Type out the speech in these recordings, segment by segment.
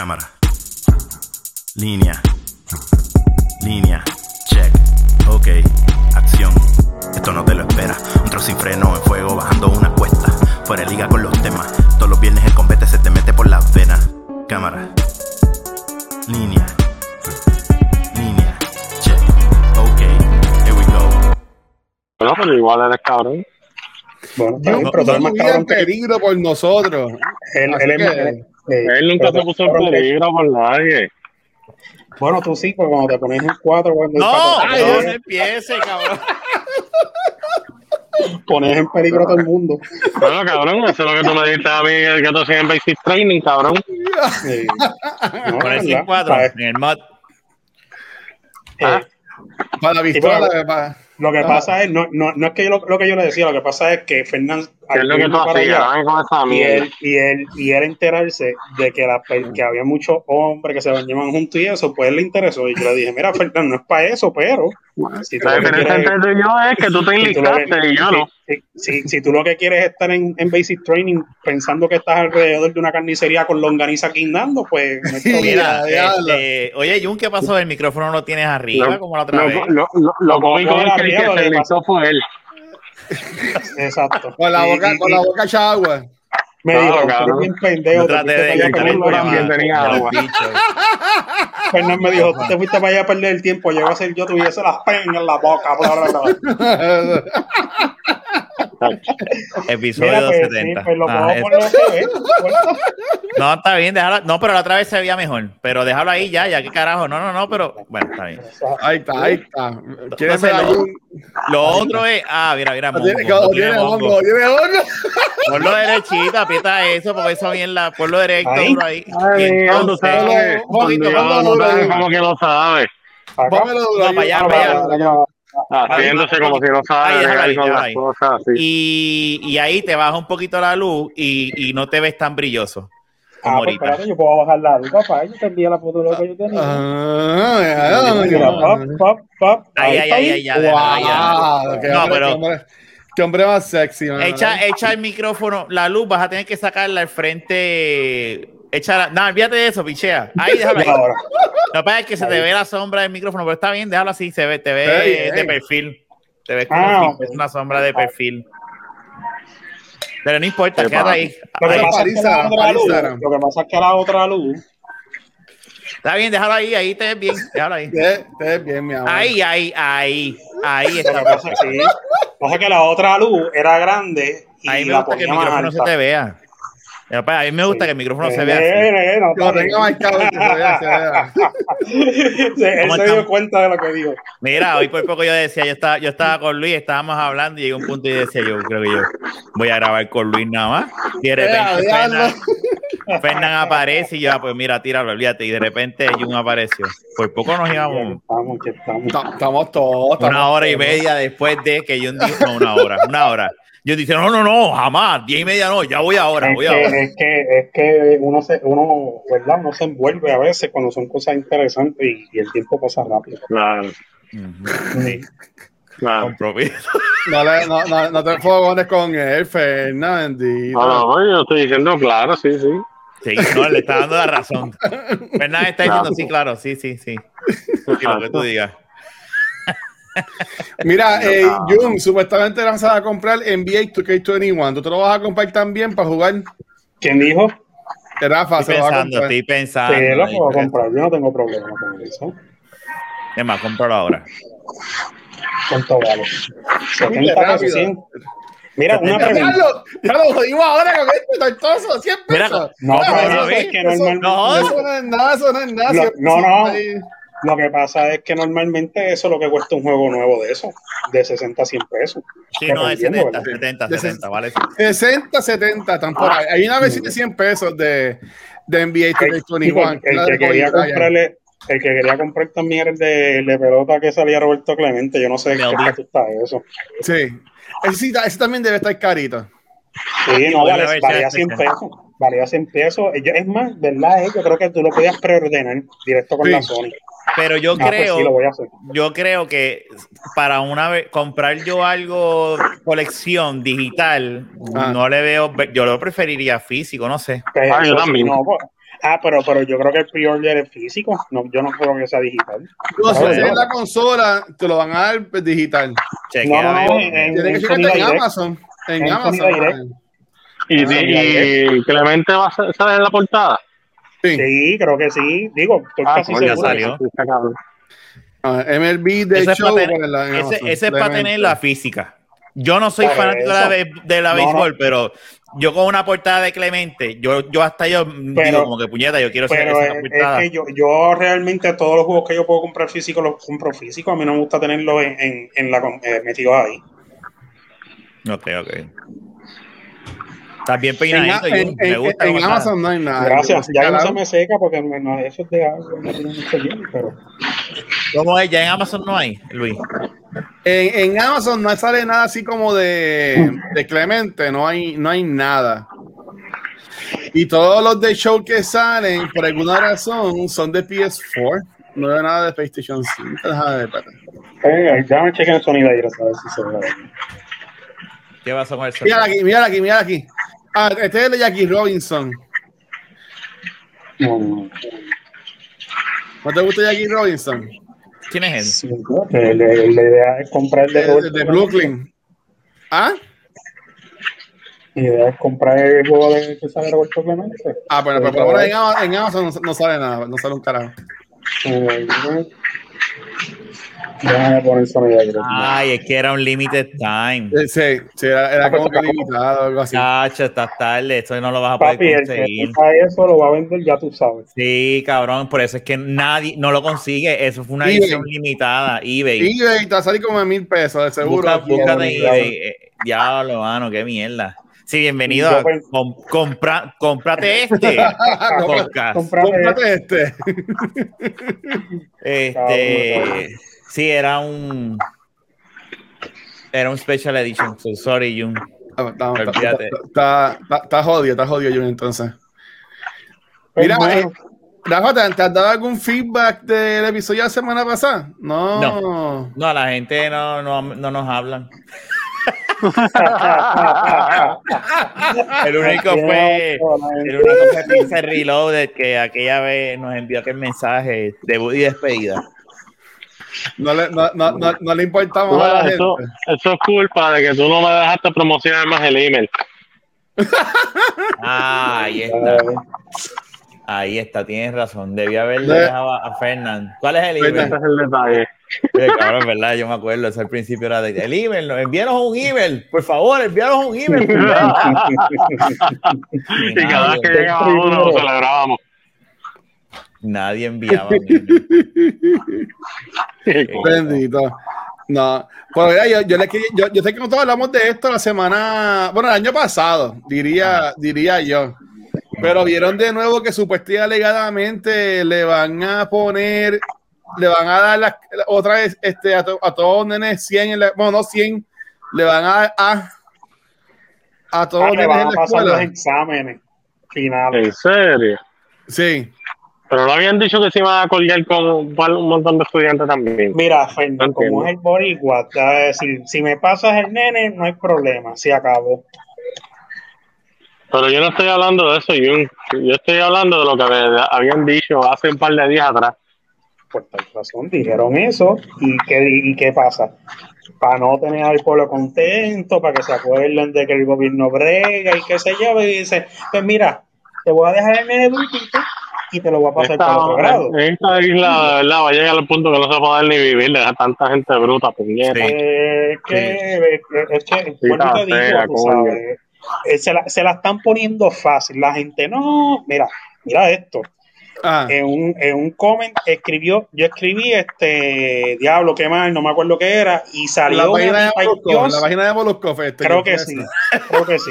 Cámara. Línea. Línea. Check. Ok. Acción. Esto no te lo espera. Un trozo sin freno en fuego bajando una cuesta. Fuera de liga con los temas. Todos los viernes el combate se te mete por las venas. Cámara. Línea. Línea. Check. Ok. Here we go. Bueno, pero igual eres cabrón. Bueno, está bien, pero tú eres más en cabrón que peligro por nosotros. Él, él que- Él nunca se puso en peligro por nadie. Bueno, tú sí, porque cuando te pones en cuatro, cuando No, cuando no se empiece, cabrón. pones en peligro a todo el mundo. Bueno, cabrón, eso es lo que tú me dijiste a mí, que tú hacías en Basic Training, cabrón. Sí. No, ¿verdad? en cuatro en el mod. Eh, Para la pistola. Lo que Ah. pasa es, no, no, no es que yo lo, lo que yo le decía, lo que pasa es que Fernán, ¿Qué es lo que tú hacías? y él, y él, y él enterarse de que, la, que había muchos hombres que se bañaban juntos y eso, pues él le interesó. Y yo le dije, mira, Fernán, no es para eso, pero si tú La lo que diferencia quieres- entre tú y yo es que tú te si tú lo que- enlistaste y yo no. si- si- si tú lo que quieres es estar en, en basic training pensando que estás alrededor de una carnicería con longaniza guindando, pues no problema. Mira, este, oye, Jun, ¿qué pasó? El micrófono lo tienes arriba, Lo- como la otra Lo, vez. lo, lo, lo cómico Lo es que el que se enlistó fue él. Exacto. Con la boca, y- con y la boca echa agua. Me Claro, dijo, cabrón. bien pendejo. No te fuiste de allá perder tiempo. tenía agua. Fernan me dijo, tú te fuiste para allá a perder el tiempo, yo iba a ser yo, tuviese las peñas en la boca. bla, bla, bla. Episodio Mira, pues, sí, 270. pues Ah, es- No, está bien, déjalo. No, pero la otra vez se veía mejor. Pero déjalo ahí ya, ya, qué carajo. No, no, no, pero bueno, está bien. Ahí está, ahí está. ¿Quieres Entonces, ver lo- algún- Lo otro es. Ah, mira, mira, mongo, tiene- no hongo, tiene hongo. Ponlo derechito, aprieta eso, porque eso bien la. Ponlo directo, Ahí. ahí. Ay, Y entonces- un poquito, como que lo sabes. acá. Pónmelo duro. No, para allá, ahí. para allá. Haciéndose como si no ahí, las ahí. cosas así. Y, y ahí te baja un poquito la luz y, y no te ves tan brilloso como Ah, pues ahorita. espérate, yo puedo bajar la luz, papá. Yo te envié la foto de lo que yo tenía. Ah, ya, ya, Mira, ya. pop, pop. Ahí, Ahí ahí, ahí, ya, ahí, ya. Wow, qué No, hombre, pero- qué hombre- qué hombre más sexy, man. Echa, echa el micrófono, la luz, vas a tener que sacarla al frente. Echa la- no, olvídate de eso, pichea. Ahí, déjalo ahí. Lo que pasa es que se te ve la sombra del micrófono, pero está bien, déjalo así, se ve, te ve de perfil. Te ves como Ah, si fuese una sombra de perfil. Pero no importa, Qué quédate ahí. Lo que Ahí. pasa es que la otra luz, lo que pasa es que la otra luz, Está bien, déjalo ahí, ahí te ves bien, déjalo ahí. Te te ves bien, mi amor. Ahí, ahí, ahí, ahí lo que está. pasa, sí, pasa que la otra luz era grande y Ahí me la gusta que el ponía más micrófono se alta. te vea. A mí me gusta que el micrófono se vea así. Eh, eh, no, Que lo está tenga bien. marcado, que se vea, se vea. Sí, Él ¿Cómo se dio cuenta de lo que dijo. Mira, hoy por poco yo decía, yo estaba, yo estaba con Luis, estábamos hablando y llegó un punto y decía, yo creo que yo voy a grabar con Luis nada más. Y de repente. Fernan, Fernan aparece y yo, ah, pues mira, tíralo, olvídate. Y de repente Jun apareció. Por poco nos íbamos Estamos, estamos. Ta- Estamos todos. una hora y media después de que Jun dijo, no, una hora, una hora. Yo dice, no, no, no, jamás, diez y media no, ya voy ahora, Es voy que, ahora. es que, es que uno se, uno, ¿verdad? Uno se envuelve a veces cuando son cosas interesantes y, y el tiempo pasa rápido. Claro, sí, claro. compromiso. No, no, no, no te fogones con él, Fernandito. No, no, yo estoy diciendo claro, sí, sí. Sí, no, le está dando la razón. Fernan está diciendo, sí, claro, sí, sí, sí. Sí, lo que tú digas. Mira, eh, Jun, supuestamente vas a comprar NBA 2K21. ¿Tú te lo vas a comprar también para jugar? ¿Quién dijo? Rafa Estoy se lo va a pensando, estoy pensando. Sí, lo puedo comprar. Yo no tengo problema con eso. Es más, cómpralo ahora. ¿Cuánto vale? 70 Mira, pesos, rápido. 100. Mira, una pregunta. ya lo jodimos ahora con este tortoso, 100 Mira, pesos. No, No, pero pero eso es ve, que eso- normalmente. no, no es nada, eso no es nada. No, 100 no, pesos no. ahí. Lo que pasa es que normalmente eso es lo que cuesta un juego nuevo de eso, de 60 a 100 pesos. Sí, no, de Dependiendo, 70, ¿verdad? 70, De 70, vale. 60, 70, están por ahí. Hay una versión de 100 pesos de, de NBA El, 2K21. el la que quería comprarle, el que quería comprar también era el de, el de pelota que salía Roberto Clemente. Yo no sé qué Melvin. estatus está eso. Sí. Ese, ese también debe estar carito. Sí, no, vale, valía hace 100 sentido. pesos. Valía 100 pesos. Yo- es más, ¿verdad? eh? Yo creo que tú lo podías preordenar directo con Sí. la Sony. Pero yo Ah, pues creo, sí, lo voy a hacer. yo creo que para una vez comprar yo algo colección digital, Ah. no le veo, yo lo preferiría físico, no sé. Pero, Ah, yo también. no, pues, Ah, pero, pero yo creo que el pre-order es físico. No, yo no creo que sea digital. No, si es yo- la consola, te lo van a dar pues, digital. Chequea, No, no, no, en, en, Tienes que en en. Amazon. En, En Amazon. Y, Ah, y Clemente va a sa- salir en la portada. Sí. Sí, creo que sí. Digo, estoy Ah, casi seguro. salió. Ah, MLB de Ese es show. para tener- pues, la- Ese, es para tener la física. Yo no soy fanático de la, eso. be- de la No, béisbol, no. pero yo con una portada de Clemente, yo, yo hasta yo digo Pero- como que puñeta, yo quiero ser esa es, es portada. que yo, yo realmente todos los juegos que yo puedo comprar físicos los compro físicos. A mí no me gusta tenerlos en, en, en la, eh, metidos ahí. Ok, ok. Estás bien En, peinadito, en- me en- gusta. en cómo Amazon no hay nada. Gracias. Ya no se me seca porque no, no, eso es de agua. No tiene mucho hielo, pero. ¿Cómo es? Ya en Amazon no hay, Luis. En, en Amazon no sale nada así como de, de Clemente, no hay, no hay nada. Y todos los de show que salen, por alguna razón, son de PS4. No hay nada de PlayStation 5. Déjame ver, espérate. Eh, déjame chequear el sonido ahí, a ver si se ve. ¿Qué pasó con el Mira sonido? aquí, mira aquí, mira aquí. Ah, este es el de Jackie Robinson. No, no. ¿No te gusta Jackie Robinson? ¿Quién es él? Sí, creo que idea es comprar el de. Brooklyn. ¿Ah? La idea es comprar el juego de que sale Roberto Clemente. Ah, bueno, pero por ahora en Ama- en Amazon no, no sale nada, no sale un carajo. Eh, Déjame poner el sonido ahí. Ay, es que era un limited time. Eh, Sí, sí, era, era como que limitado o algo así. Chacho, estás tarde, esto no lo vas a poder Papi, el que conseguir. tenga eso lo va a vender, ya tú sabes. Sí, cabrón, por eso es que nadie no lo consigue. Eso fue una eBay. edición limitada. eBay. eBay te va a salir como a mil pesos, de seguro. Busca, búscate Sí, eBay. Eh, Diablo, mano, qué mierda. Sí, bienvenido a com- compra, cómprate este podcast. Comprame Cómprate este. Este, sí, era un era un special edition. So sorry, Jun. Ah, Está, está, Olvídate. está, está, está jodido, está jodido yo entonces. Pues Mira, bueno, eh, Rafa, ¿te, te has dado algún feedback del episodio de la semana pasada? No. No, la gente no, no, no nos hablan. El único fue el único fue Reloaded que aquella vez nos envió aquel mensaje debut y despedida. No, le, no, no, no, no le importamos Bueno, a la gente. eso, eso es culpa de que tú no me dejaste promocionar más el email. Ah, ahí está. Ahí está, tienes razón. Debía haberle De- dejado a Fernán. ¿Cuál es el email? Ese es el detalle. Sí, cabrón, verdad, yo me acuerdo, eso al principio era de el email, no, envíanos un email, por favor, envíanos un email. y cada vez que llegaba uno lo celebrábamos. Nadie enviaba un email. Bendito. No, pero mira, yo, yo, le yo, yo sé que nosotros hablamos de esto la semana, bueno, el año pasado, diría, diría yo. Pero vieron de nuevo que supuestamente y alegadamente le van a poner, le van a dar la- otra vez este, a, to- a todos los nenes 100, en la- bueno, no 100, le van a dar a, a todos Ah, los nenes van en a la pasar los exámenes finales. En serio. Sí, Pero no habían dicho que se iban a colgar con un montón de estudiantes también. Mira, Fernando, No como es el boricua, a decir, si me pasas el nene, no hay problema, se acabó. Pero yo no estoy hablando de eso, Jun. Yo estoy hablando de lo que me habían dicho hace un par de días atrás. Por tal razón, dijeron eso, ¿y qué, y qué pasa? Para no tener al pueblo contento, para que se acuerden de que el gobierno brega y qué sé yo, y dice, pues mira, te voy a dejar el nene dulcito y te lo voy a pasar para otro grado. Esta, esta isla, de verdad, va a llegar al punto que no se va a poder ni vivir de tanta gente bruta, puñeta. Sí. Eh, que, es que, Sí, te digo, tú coño. sabes, eh, se, la, se la están poniendo fácil. La gente, no, mira, mira esto. Ah, En un, en un comment escribió, yo escribí este diablo, qué mal, no me acuerdo qué era, y salió la una página de tipa, Molusco, yo- la página de Molusco, este, creo que fue sí, creo que sí.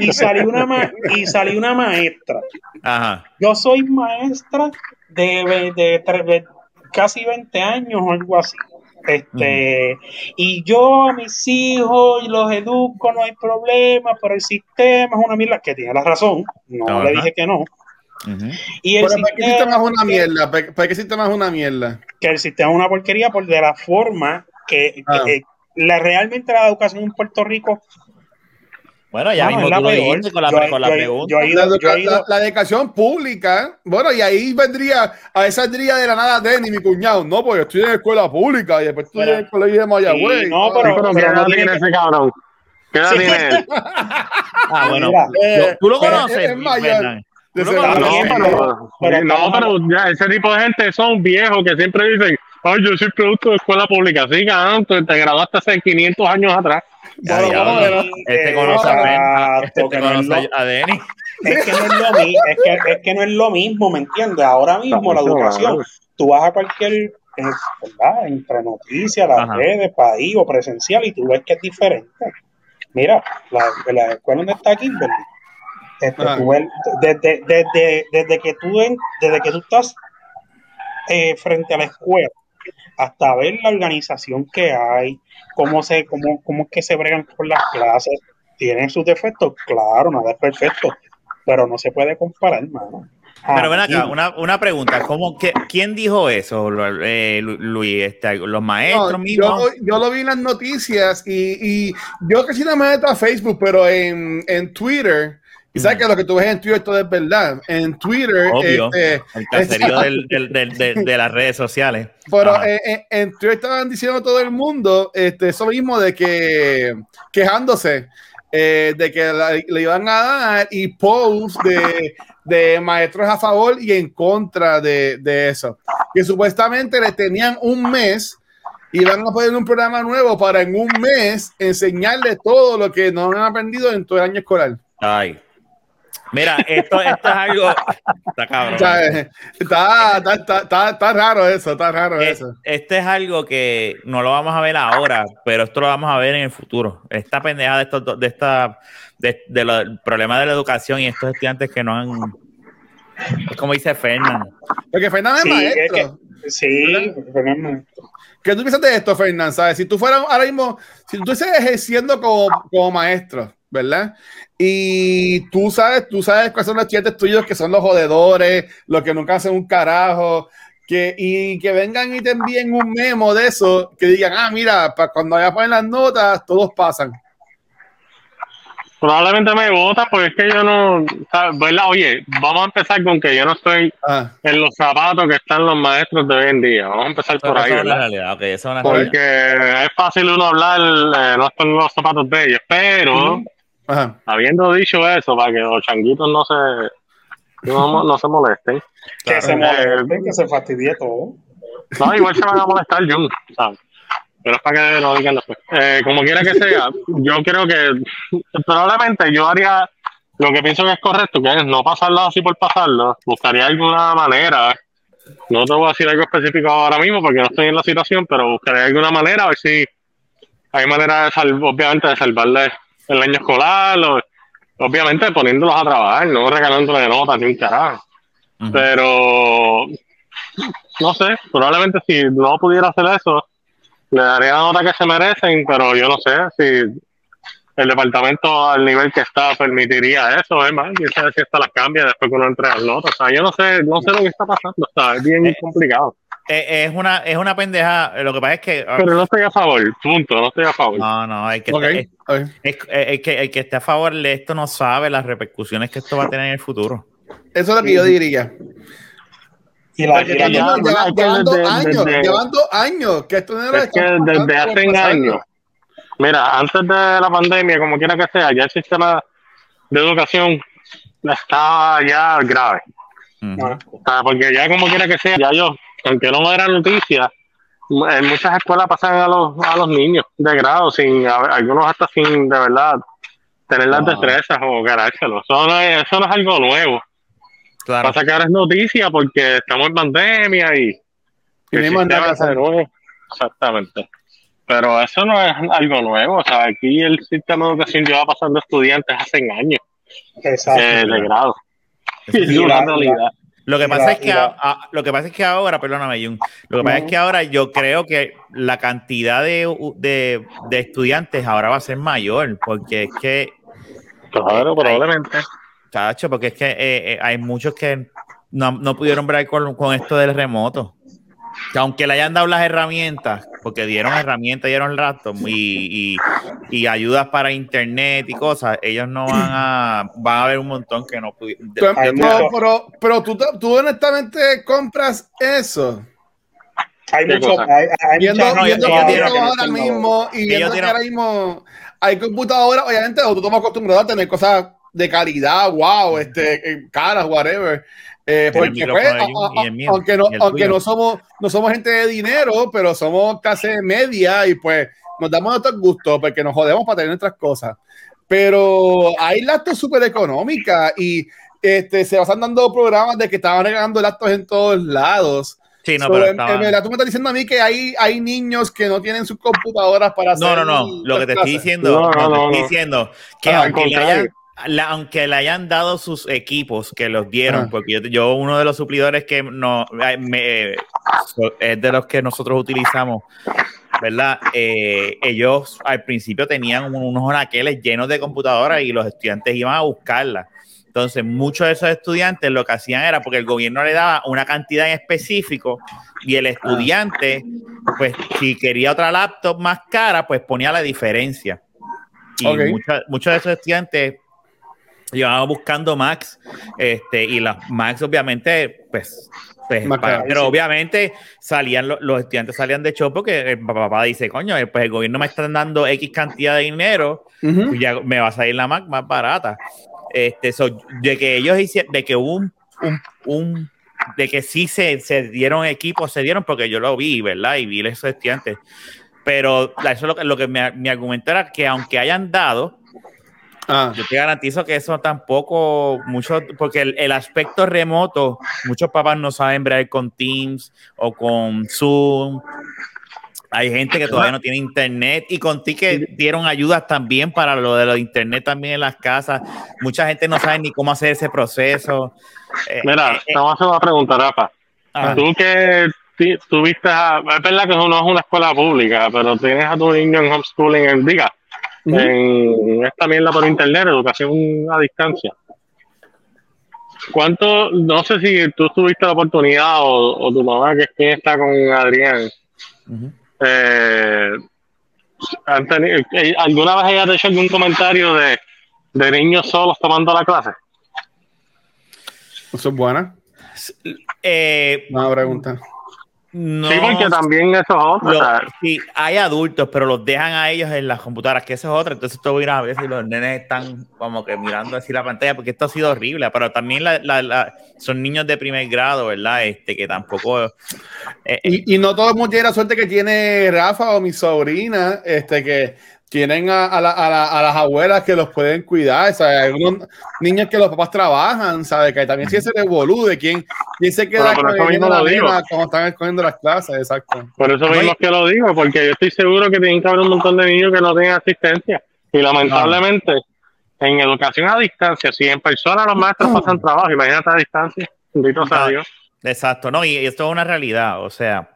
Y salió una ma- y salió una maestra. Ajá. Yo soy maestra de, ve- de tre- de casi 20 años o algo así. Este, y yo a mis hijos los educo, no hay problema, pero el sistema es una mierda, que tiene la razón, no Ajá. le dije que no. Ujú. Y el Pero ¿para qué sistema es una que- mierda? ¿Para para qué sistema es una mierda? que el sistema es una porquería por de la forma que, que, Ah. eh, la realmente la educación en Puerto Rico Bueno, ya No, mismo la tú lo dijiste con la, Yo- con la yo- pregunta. yo La, ido- ido- la- la educación pública, bueno, y ahí vendría, a esa saldría de la nada Denny, mi cuñado, no, pues yo estoy en la escuela pública y después estoy en el colegio de Mayagüez. Sí, no, Sí, pero- pero ¿qué edad no tiene que- ese cabrón? ¿Qué edad Sí. tiene él? Ah, bueno. Mira, Yo- tú lo conoces, es- es mayor. No, pero, no, ya, ese tipo de gente son viejos que siempre dicen, ay, yo soy producto de escuela pública. Sí, tú te graduaste hace 500 años atrás. Este conoce a. Este que no es conoce lo- a Denny. es que no es lo mismo, es que, es que no es lo mismo, ¿me entiendes? Ahora mismo la educación, tú vas a cualquier, ¿verdad? Entre noticias, las Ajá. redes, país o presencial y tú ves que es diferente. Mira, la, la escuela donde está Kimberly, este, tú ves, desde, desde, desde que tú desde que tú estás eh, frente a la escuela hasta ver la organización que hay, cómo se, cómo, cómo es que se bregan con las clases, tienen sus defectos, claro, nada es perfecto, pero no se puede comparar, hermano. Pero ven acá, Aquí, una, una pregunta. ¿Cómo, que, ¿Quién dijo eso, eh, Lu- Luis? Este, ¿Los maestros No, mismos? yo, yo lo vi en las noticias y, y yo casi no me meto a Facebook, pero en, en Twitter, y sabes Ujú. que lo que tú ves en Twitter todo es verdad. En Twitter, Obvio. este, El caserío del, del- del- de las redes sociales. pero en, en- en Twitter estaban diciendo todo el mundo este, eso mismo de que quejándose eh, de que la- le iban a dar y posts de, de maestros a favor y en contra de, de eso. Que supuestamente le tenían un mes y van a poner un programa nuevo para en un mes enseñarle todo lo que no han aprendido en todo el año escolar. Ay. Mira, esto, esto es algo. Está cabrón. Eh, está, está, está, está- está raro eso, está raro Es- eso. este es algo que no lo vamos a ver ahora, pero esto lo vamos a ver en el futuro. Esta pendeja de estos, do- de esta, de, de lo- del problema de la educación y estos estudiantes que no han, es como dice Fernando. Porque Fernando es Sí, maestro. es que- sí, pero no- ¿Qué tú piensas de esto, Fernán? ¿Sabes? Si tú fueras ahora mismo, si tú estuvieses ejerciendo como, como maestro, ¿verdad? Y tú sabes, tú sabes cuáles son los estudiantes tuyos que son los jodedores, los que nunca hacen un carajo, que, y que vengan y te envíen un memo de eso, que digan, ah, mira, para cuando vaya a poner las notas, todos pasan. Probablemente me vota porque es que yo no. ¿verdad? Oye, vamos a empezar con que yo no estoy Ah, en los zapatos que están los maestros de hoy en día. Vamos a empezar por ahí, ¿verdad? realidad, ok, eso es una realidad. Porque es fácil uno hablar, eh, no estar en los zapatos de ellos, pero Ujú. Ajá. habiendo dicho eso, para que los changuitos no se, no, no se molesten, que se Claro. moleste, que se fastidie todo. no, igual se van a molestar, Jun, ¿sabes? Pero es para que lo digan después. Eh, como quiera que sea, yo creo que probablemente yo haría lo que pienso que es correcto, que es no pasarlo así por pasarlo. Buscaría alguna manera. No te voy a decir algo específico ahora mismo porque no estoy en la situación, pero buscaría alguna manera a ver si hay manera de salvar, obviamente, de salvarle el año escolar, o- obviamente poniéndolos a trabajar, no regalándole notas ni un carajo. Pero no sé, probablemente si no pudiera hacer eso, le daría la nota que se merecen, pero yo no sé si el departamento al nivel que está permitiría eso, es más, quién sabe si hasta las cambia después que uno entrega las notas. O sea, yo no sé, no sé lo que está pasando, está es bien Eh, complicado. Eh, es una, es una pendeja. Lo que pasa es que. Pero no estoy a favor, punto, no estoy a favor. No, no, hay que, Ok, es- ok. es- es- el que el que esté a favor de esto no sabe las repercusiones que esto va a tener en el futuro. Eso es lo que yo diría. Y la, Porque y la- ya- Llevan- dos años, llevan dos años, que esto no era Es que desde hace años, mira, antes de la pandemia, como quiera que sea, ya el sistema de educación estaba ya grave. Ah, O sea, porque ya como quiera que sea, ya yo, aunque no era noticia, en muchas escuelas pasan a los, a los niños de grado, sin a- algunos hasta sin de verdad tener las destrezas o ganárselo. Eso no es, eso no es algo nuevo. Claro. Pasa que ahora es noticia porque estamos en pandemia y, más nada que nuevo. Exactamente. Pero eso no es algo nuevo. O sea, aquí el sistema de educación lleva pasando estudiantes hace años exacto. eh, de grado. Es una la- realidad. Lo que pasa la- es que y la- a- a- lo que pasa es que ahora, perdóname, Jun, lo que pasa es que ahora yo creo que la cantidad de, de, de estudiantes ahora va a ser mayor, porque es que, Claro, probablemente. chacho, porque es que eh, eh, hay muchos que no, no pudieron ver con, con esto del remoto. Que aunque le hayan dado las herramientas, porque dieron herramientas, dieron el rato y, y, y, ayudas para internet y cosas, ellos no van a, van a haber un montón que no pudieron. Pero, pero, tú, tú honestamente compras eso. Hay mucho, hay, hay viendo, viendo ahora mismo y viendo que ahora mismo hay computadoras, obviamente, tú estás acostumbrado a tener cosas de calidad, wow, este, caras, whatever. Eh, porque pues, aunque, no, aunque no somos no somos gente de dinero, pero somos clase media y pues nos damos nuestros gustos porque nos jodemos para tener nuestras cosas. Pero hay laptops súper económicas y este, se van dando programas de que estaban regalando laptops en todos lados. Sí, no, pero en, verdad, tú me estás diciendo a mí que hay, hay niños que no tienen sus computadoras para hacer. No, no, no. Lo que te estoy diciendo, no, no, estoy diciendo que aunque le hayan, aunque le hayan dado sus equipos que los dieron, porque yo, uno de los suplidores que no me, es de los que nosotros utilizamos, ¿verdad? Eh, ellos al principio tenían unos anaqueles llenos de computadoras y los estudiantes iban a buscarlas. Entonces, muchos de esos estudiantes lo que hacían era porque el gobierno le daba una cantidad en específico y el estudiante, pues si quería otra laptop más cara, pues ponía la diferencia. Y muchos de esos estudiantes llevaban buscando Max, este, y las Max obviamente, pues, pues pero obviamente salían los estudiantes salían de show porque el papá dice, coño, eh, pues el gobierno me está dando X cantidad de dinero, y ya me va a salir la Mac más barata. Este, de que ellos hicieron, de que hubo un, un, de que sí se, se, dieron equipos, se dieron porque yo lo vi, ¿verdad? Y vi esos estudiantes. Pero eso es lo que, lo que me, mi argumento era que aunque hayan dado, ah. yo te garantizo que eso tampoco, mucho, porque el, el, aspecto remoto, muchos papás no saben ver con Teams o con Zoom hay gente que todavía no tiene internet y con ti que dieron ayudas también para lo de lo de internet también en las casas. Mucha gente no sabe ni cómo hacer ese proceso. Eh, Mira, eh, te vamos a hacer una pregunta, Rafa. Tú que tuviste, es verdad que no es una escuela pública, pero tienes a tu niño en homeschooling, en, diga, en esta mierda por internet, educación a distancia. ¿Cuánto, no sé si tú tuviste la oportunidad o, tu mamá, que es quien está con Adrián, eh, eh, ¿Alguna vez hayas hecho algún comentario de, de niños solos tomando la clase? Eso es buena. Eh, Una pregunta. No, sí, porque también eso es otro. sí, hay adultos, pero los dejan a ellos en las computadoras, que eso es otra. Entonces, tú a ver si los nenes están como que mirando así la pantalla, porque esto ha sido horrible. Pero también la, la, son niños de primer grado, ¿verdad? Este, que tampoco. Eh, eh, y, y, no todo el mundo tiene la suerte que tiene Rafa o mi sobrina, este, que tienen a, a, la, a, las abuelas que los pueden cuidar, ¿sabes? Hay unos niños que los papás trabajan, ¿sabes? Que también si ese revolú de quién, quién se queda con la cuando están escogiendo las clases, exacto. Por eso mismo es que lo digo, porque yo estoy seguro que tienen que haber un montón de niños que no tienen asistencia. Y lamentablemente, en educación a distancia, si en persona los maestros pasan trabajo, imagínate a distancia, bendito sea Dios. Exacto, no, y esto es una realidad, o sea,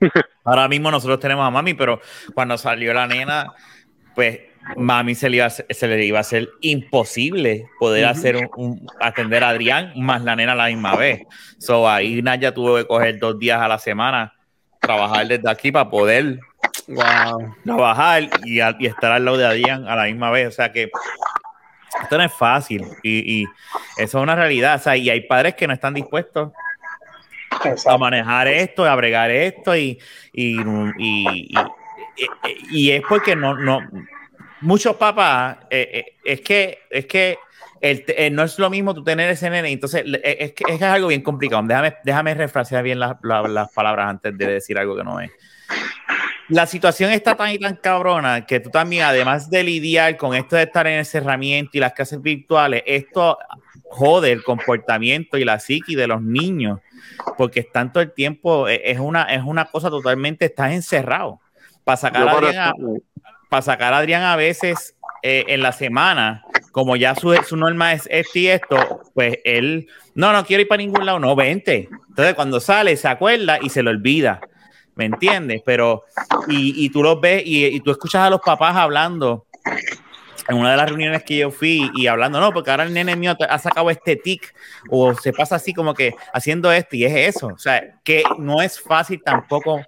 ahora mismo nosotros tenemos a mami, pero cuando salió la nena pues mami se le iba a, se le iba a hacer imposible poder hacer un, atender a Adrián más la nena a la misma vez. So ahí Naya tuvo que coger dos días a la semana, trabajar desde aquí para poder trabajar y, estar al lado de Adrián a la misma vez. O sea que esto no es fácil y, eso es una realidad. O sea, y hay padres que no están dispuestos a manejar esto, a bregar esto y, y y es porque no, no, muchos papás, eh, eh, es que, es que el, eh, no es lo mismo tú tener ese nene, entonces es que es, algo bien complicado. Déjame, déjame refrasear bien las palabras antes de decir algo que no es. La situación está tan y tan cabrona que tú también, además de lidiar con esto de estar en el cerramiento y las clases virtuales, esto jode el comportamiento y la psiqui de los niños, porque están todo el tiempo, es una, es una cosa totalmente, estás encerrado para sacar, a Adrián a, para sacar a Adrián a veces eh, en la semana, como ya su, su norma es esto y esto, pues él, no, no quiero ir para ningún lado, no, vente. Entonces cuando sale, se acuerda y se lo olvida. ¿Me entiendes? Pero, y, y tú los ves y, y, tú escuchas a los papás hablando en una de las reuniones que yo fui y hablando, no, porque ahora el nene mío ha sacado este tic o se pasa así como que haciendo esto y es eso. O sea, que no es fácil tampoco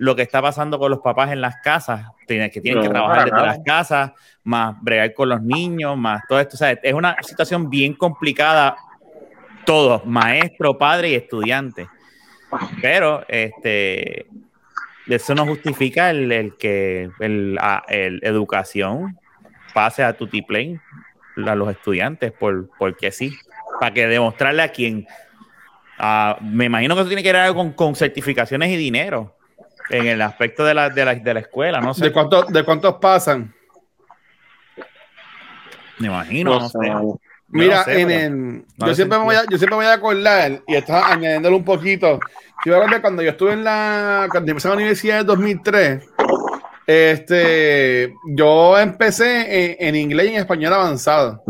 lo que está pasando con los papás en las casas, que tienen que trabajar desde las casas, más bregar con los niños, más todo esto. O sea, es una situación bien complicada, todos, maestro, padre y estudiante. Pero este, eso no justifica el, que el, el, educación pase a Tutiplane a los estudiantes, por, porque sí, para que demostrarle a quien. me imagino que eso tiene que ver con, con certificaciones y dinero en el aspecto de la, de la, de la escuela, no sé. ¿De, cuánto, ¿De cuántos pasan? Me imagino, no, sé. Mira, en el, yo, siempre me voy a, yo siempre me voy a acordar, y estás añadiéndolo un poquito. Yo recuerdo cuando yo estuve en la, cuando empecé en la universidad en 2003, este, yo empecé en, inglés y en español avanzado.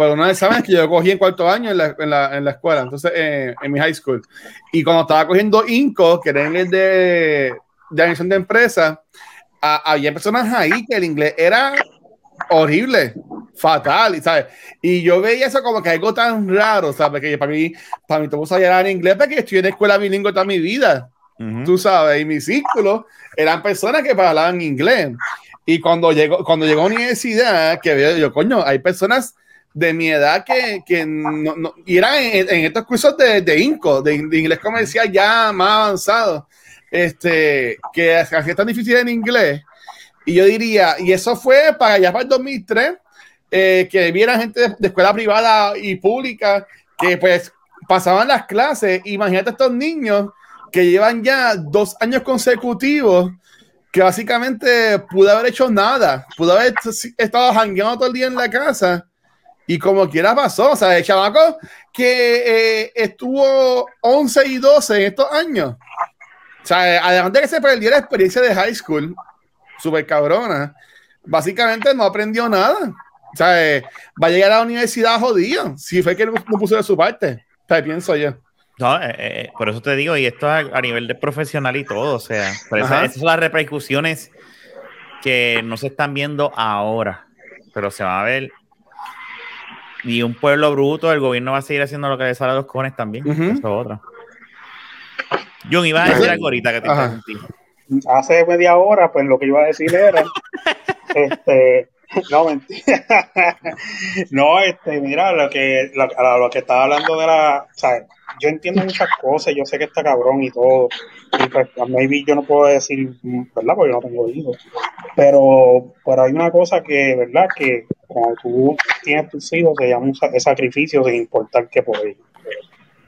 Por una exámenes que yo cogí en cuarto año en la, en la, en la escuela, entonces eh, en mi high school. Y cuando estaba cogiendo INCO, que era el de, de administración de empresas, había personas ahí que el inglés era horrible, fatal, ¿sabes? Y yo veía eso como que algo tan raro, ¿sabes? Que para mí, para mí todo sabía en inglés porque estoy en escuela bilingüe toda mi vida, tú sabes, y mi círculo eran personas que hablaban inglés. Y cuando llegó, cuando llegó a la universidad, que veo yo, coño, hay personas de mi edad que, que no, no, y eran en, estos cursos de, de INCO, de, inglés comercial ya más avanzado, este, que es tan difícil en inglés y yo diría, y eso fue para allá para el 2003, eh, que vieran gente de, escuela privada y pública que pues pasaban las clases. Imagínate estos niños que llevan ya dos años consecutivos que básicamente pudo haber hecho nada, pudo haber estado jangueando todo el día en la casa y como quiera pasó, o sea, el chamaco que eh, estuvo 11 y 12 en estos años, o sea, además de que se perdiera la experiencia de high school, súper cabrona, básicamente no aprendió nada. O sea, eh, va a llegar a la universidad jodido, si fue que no puso de su parte. O sea, pienso yo. No, eh, eh, por eso te digo, y esto a, nivel de profesional y todo, o sea, esas son las repercusiones que no se están viendo ahora, pero se va a ver. Y un pueblo bruto, el gobierno va a seguir haciendo lo que le sale a los cojones también. Eso es otra. John, ibas a decir algo ahorita que te hace media hora, pues lo que iba a decir era, este, no, mentira. no, este, mira, lo que, lo, que estaba hablando de la, o yo entiendo muchas cosas, yo sé que está cabrón y todo, y pues, maybe yo no puedo decir, ¿verdad? Porque yo no tengo hijos, pero, pero hay una cosa que, ¿verdad? Que cuando tú tienes tus hijos se llama un sacrificio sin importar qué por ellos.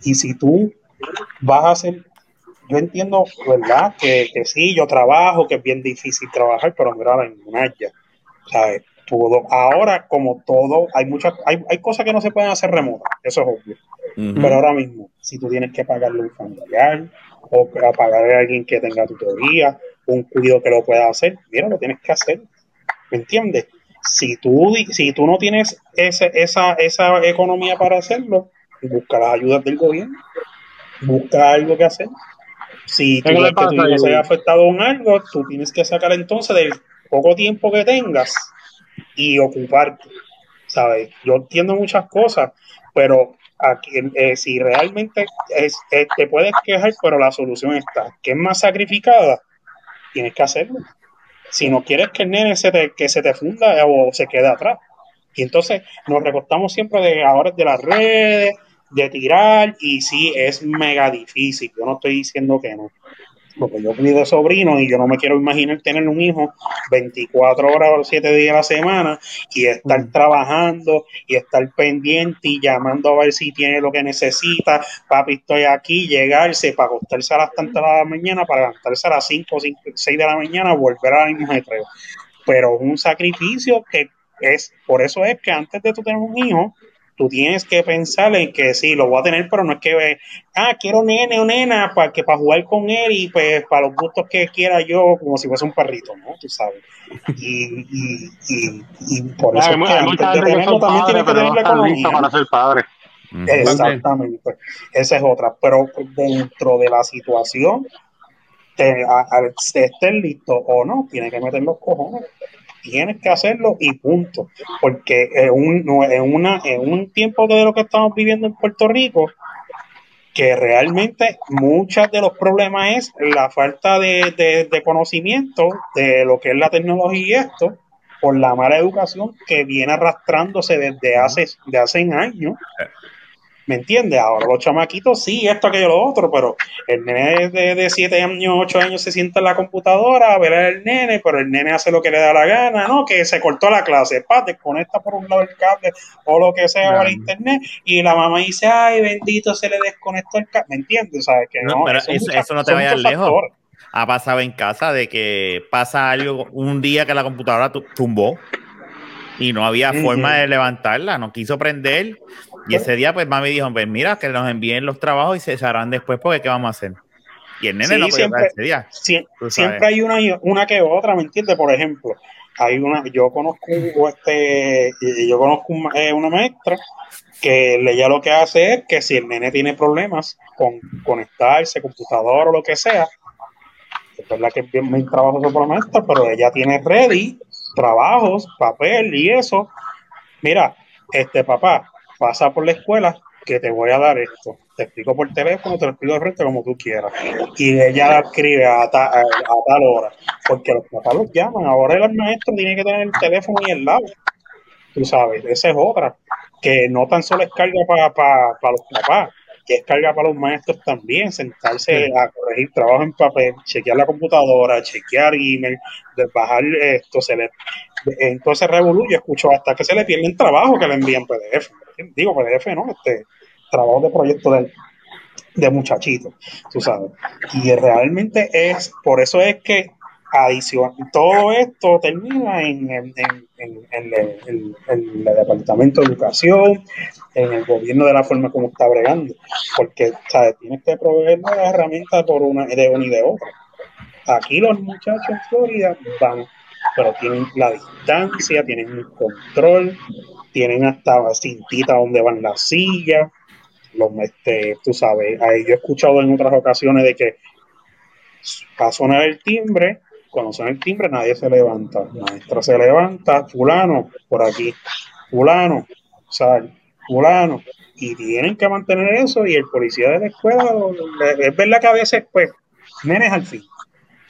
Y si tú vas a hacer yo entiendo, ¿verdad? Que, que, sí, yo trabajo, que es bien difícil trabajar, pero mira la ya. ¿Sabes? Todo. Ahora, como todo, hay muchas, hay, hay cosas que no se pueden hacer remotas, eso es obvio. Pero ahora mismo, si tú tienes que pagarle un familiar o pagarle a alguien que tenga tutoría, un cuido que lo pueda hacer, mira, lo tienes que hacer. ¿Me entiendes? Si tú, si tú no tienes ese, esa, esa economía para hacerlo, busca las ayudas del gobierno, busca algo que hacer. Si tú ves que tu hijo se haya afectado en algo, tú tienes que sacar entonces del poco tiempo que tengas y ocuparte. ¿Sabes? Yo entiendo muchas cosas, pero aquí, eh, si realmente eh, te puedes quejar, pero la solución está, que es más sacrificada, tienes que hacerlo. Si no quieres que el nene se te, que se te funda o se quede atrás. Y entonces nos recostamos siempre de ahora de las redes, de tirar y sí, es mega difícil. Yo no estoy diciendo que no. Porque yo de sobrino y yo no me quiero imaginar tener un hijo 24 horas o 7 días a la semana y estar mm. trabajando y estar pendiente y llamando a ver si tiene lo que necesita. Papi, estoy aquí, llegarse para acostarse a las tantas de la mañana, para levantarse a las 5 o 6 de la mañana, volver a la misma. Pero es un sacrificio que es, por eso es que antes de tú tener un hijo, tú tienes que pensar en que sí, lo voy a tener, pero no es que, ah, quiero nene o nena para que para jugar con él y pues para los gustos que quiera yo, como si fuese un perrito, ¿no? Tú sabes. Y, y, y, y por eso es que antes de tenerlo también tienes que tener la economía. para ser padre. Exactamente. Esa es otra. Pero dentro de la situación, te, a, a, estén listos o no, tiene que meter los cojones. Tienes que hacerlo y punto. Porque en un, en una, en un tiempo de lo que estamos viviendo en Puerto Rico, que realmente muchos de los problemas es la falta de, de, conocimiento de lo que es la tecnología y esto, por la mala educación que viene arrastrándose desde hace, de hace años. ¿Me entiendes? Ahora los chamaquitos sí, esto, aquello, lo otro, pero el nene de 7 años, 8 años se sienta en la computadora a ver al nene, pero el nene hace lo que le da la gana, ¿no? Que se cortó la clase, pa, desconecta por un lado el cable o lo que sea para internet y la mamá dice, ay, bendito, se le desconectó el cable, ¿me entiendes? ¿Sabes? Que no, pero eso, no te vaya lejos. Ha pasado en casa de que pasa algo un día que la computadora tumbó y no había forma de levantarla, no quiso prender y ese día, pues mami dijo, pues mira, que nos envíen los trabajos y se harán después porque ¿qué vamos a hacer? Y el nene no siempre, ese día. siempre hay una, una que otra, ¿me entiendes? Por ejemplo, hay una, yo conozco este, yo conozco eh, una maestra que ella lo que hace es que si el nene tiene problemas con conectarse, computador o lo que sea, es verdad que es bien trabajoso por la maestra, pero ella tiene ready trabajos, papel y eso. Mira, este papá, pasa por la escuela que te voy a dar esto. Te explico por teléfono, te lo explico de frente como tú quieras. Y ella la escribe a, tal hora, porque los papás los llaman. Ahora el maestro tiene que tener el teléfono y el lado. Tú sabes, esa es otra. Que no tan solo es carga para, para, los papás, que es carga para los maestros también. Sentarse a corregir trabajo en papel, chequear la computadora, chequear email, bajar esto. Se le, entonces Revolu, yo escucho hasta que se le pierden trabajo que le envían PDF digo PDF, ¿no? Este trabajo de proyecto de, de muchachito, tú sabes. Y realmente es, por eso es que adición, todo esto termina en, en, en, el Departamento de Educación, en el gobierno de la forma como está bregando, porque ¿sabes? tienes que proveer las herramientas por una de una y de otra. Aquí los muchachos en Florida van, pero tienen la distancia, tienen el control, tienen hasta cintita donde van las sillas, los, este, tú sabes, ahí yo he escuchado en otras ocasiones de que va a sonar el timbre, cuando suena el timbre nadie se levanta, la maestra se levanta, fulano, por aquí, fulano, sal, fulano, y tienen que mantener eso y el policía de la escuela, es verdad que a veces pues, nenes al fin,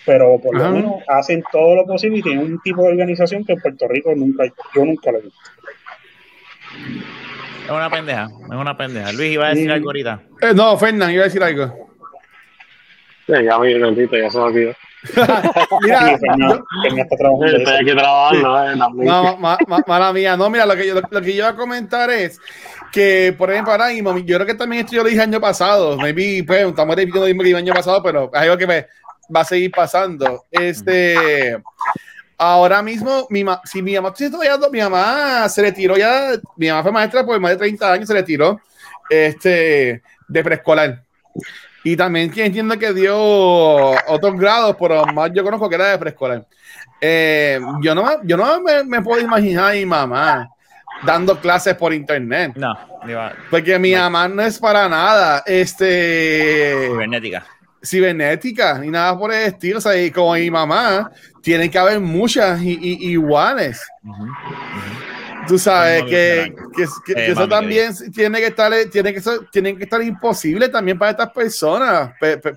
pero por lo menos hacen todo lo posible y tienen un tipo de organización que en Puerto Rico nunca, yo nunca lo he visto. Es una pendeja, es una pendeja. Luis iba a decir algo ahorita. Eh, no, Fernán, iba a decir algo. Sí, ya me repito, ya se me olvidó. mira, estoy aquí trabajando, eh, no, mala mía. No, mira, lo que, yo, lo, que yo iba a comentar es que, por ejemplo, ahora mismo, yo creo que también esto yo lo dije año pasado. Maybe, pues, estamos repitiendo lo mismo que el año pasado, pero es algo que me va a seguir pasando. Este ahora mismo, mi si mi mamá mi mamá se le tiró ya, mi mamá fue maestra por más de 30 años, se le tiró este, de preescolar. Y también entiendo que dio otros grados, pero más yo conozco que era de preescolar. Eh, yo no, yo no me, puedo imaginar a mi mamá dando clases por internet. No, porque mi mamá no es para nada este cibernética. Cibernética, ni nada por el estilo. O sea, y como mi mamá, tienen que haber muchas iguales. Tú sabes que, eso también tiene que estar, tiene que tienen que estar imposible también para estas personas.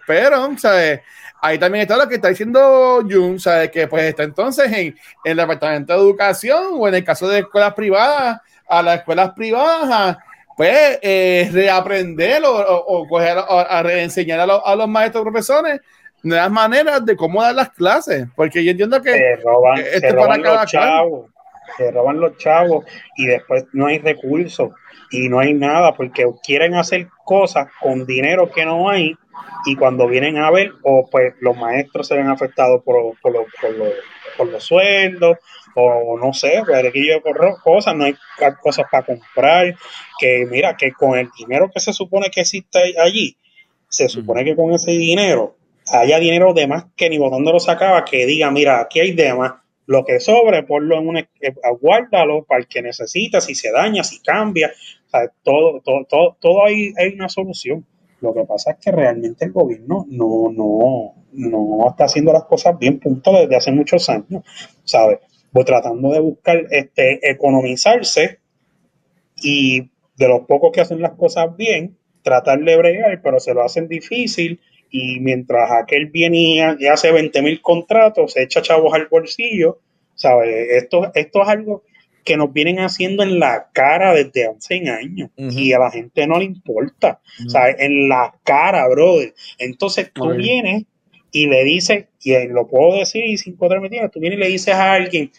pero, ¿sabes? Ahí también está lo que está diciendo Jun, ¿sabes? Que pues está entonces en, el departamento de educación o en el caso de escuelas privadas, a las escuelas privadas, pues eh, reaprender o, o, a, reenseñar a, a los maestros profesores nuevas maneras de cómo dar las clases, porque yo entiendo que se roban, los chavos, se roban los chavos y después no hay recursos y no hay nada porque quieren hacer cosas con dinero que no hay y cuando vienen a ver o pues los maestros se ven afectados por, por, los, por, los, sueldos o no sé, yo corro cosas, no hay cosas para comprar, que mira que con el dinero que se supone que existe allí, se supone que con ese dinero haya dinero de más que ni botando lo sacaba, que diga, mira, aquí hay de más. Lo que sobre, ponlo en un, eh, guárdalo para el que necesita, si se daña, si cambia. todo, todo, todo, todo hay, hay una solución. Lo que pasa es que realmente el gobierno no, no, no está haciendo las cosas bien, punto, desde hace muchos años, ¿sabes? pues, tratando de buscar este, economizarse y de los pocos que hacen las cosas bien, tratar de bregar, pero se lo hacen difícil y mientras aquel viene y hace 20 mil contratos, se echa chavos al bolsillo, ¿sabes? Esto, esto es algo que nos vienen haciendo en la cara desde hace años y a la gente no le importa, ¿sabes? En la cara, brother. Entonces tú vienes y le dices, y lo puedo decir y sin poder meter, tú vienes y le dices a alguien,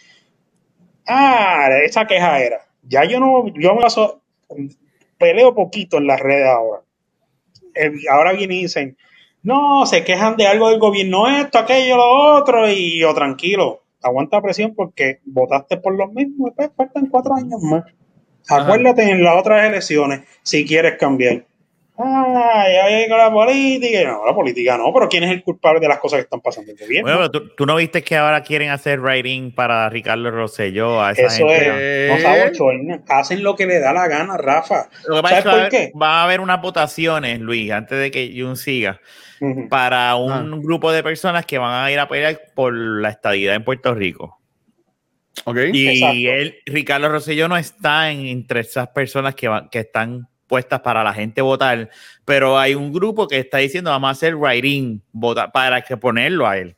ah, esa queja era. Ya yo no, yo me paso, peleo poquito en las redes ahora. Eh, ahora vienen y dicen, no, se quejan de algo del gobierno, esto, aquello, lo otro, y yo tranquilo, aguanta presión porque votaste por los mismos, pues faltan cuatro años más. Acuérdate en las otras elecciones si quieres cambiar. Ah, ya llega la política. No, la política no, pero ¿quién es el culpable de las cosas que están pasando en el gobierno? Bueno, ¿tú, no viste que ahora quieren hacer writing para Ricardo Rosselló. A esa Eso es, no hacen lo que le da la gana, Rafa. ¿Sabes por qué? Va a haber unas votaciones, Luis, antes de que Jun siga, para un ah. grupo de personas que van a ir a pelear por la estadidad en Puerto Rico. Okay. Y él, Ricardo Rosselló no está entre esas personas que, que están puestas para la gente votar, pero hay un grupo que está diciendo vamos a hacer writing votar para que ponerlo a él.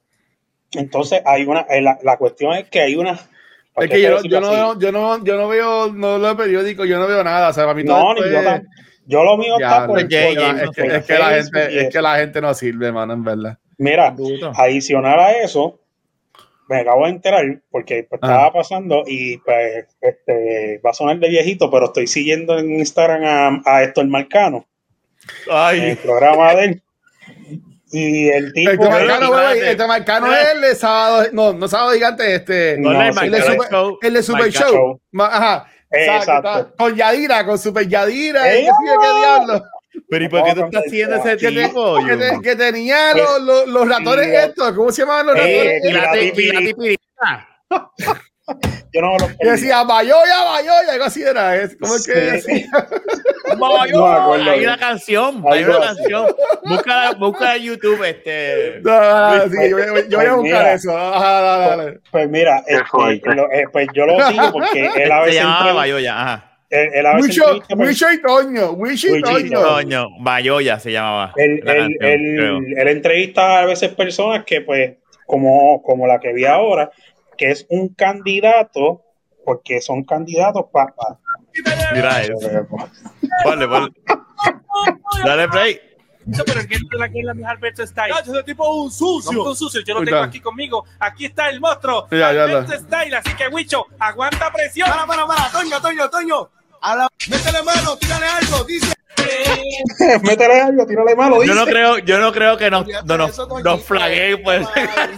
Entonces hay una, eh, la, la cuestión es que hay una es que yo, yo, no, yo, no, yo no veo, no lo periódico, yo no veo nada. O sea, para mí no, ni yo, yo lo mío está por, es, que, es, que, es, que la gente, es que la gente no sirve, mano, en verdad. Mira, adicional a eso, me acabo de enterar porque pues, estaba ah. pasando y pues este, va a sonar de viejito, pero estoy siguiendo en Instagram a, a Héctor Marcano. Ay. En el programa de él. Y el tipo. Este Marcano, este Marcano es el de sábado, no, no sábado gigante, este. No, el, el, de Super, Show. el de Super Show. Ajá. Exacto. Con Yadira, con Super Yadira. ¿Qué, ¿Qué diablo? Pero ¿y por qué tú estás haciendo ese tipo de pollo? Que, que tenía los, los, los ratones estos, ¿cómo se llaman los eh, ratones? Y la, tipirita. Yo no lo y decía Bayoya, Bayoya, algo así era. ¿Cómo es que decía? Bayoya, hay una canción, hay una canción. Busca, busca en YouTube este. No, no, sí, yo, yo, voy a pues buscar eso. Ajá, dale, dale. Pues, pues mira, este, lo, eh, pues yo lo sigo porque él a veces. Se llamaba Bayoya, ajá. El, el Wicho, Wicho y Toño, Wicho y Toño. Toño, Bayoya se llamaba. El, el, el, el, entrevista a veces personas que, pues, como, como la que vi ahora, que es un candidato, porque son candidatos para. Mira eso. Vale, vale. Dale play. Pero el que la que es la mejor Alberto Style. No, yo soy tipo un sucio. un sucio. Yo lo tengo aquí conmigo. Aquí está el monstruo. Ya, ya, Alberto Style. Así que, Wicho, aguanta presión. Para, para, para. Toño, Toño, Toño. A la... Métele mano, tírale algo. Dice. Métele algo, tírale mano. Dice. Yo no creo, yo no creo que nos, no, nos, nos flaguee, pues.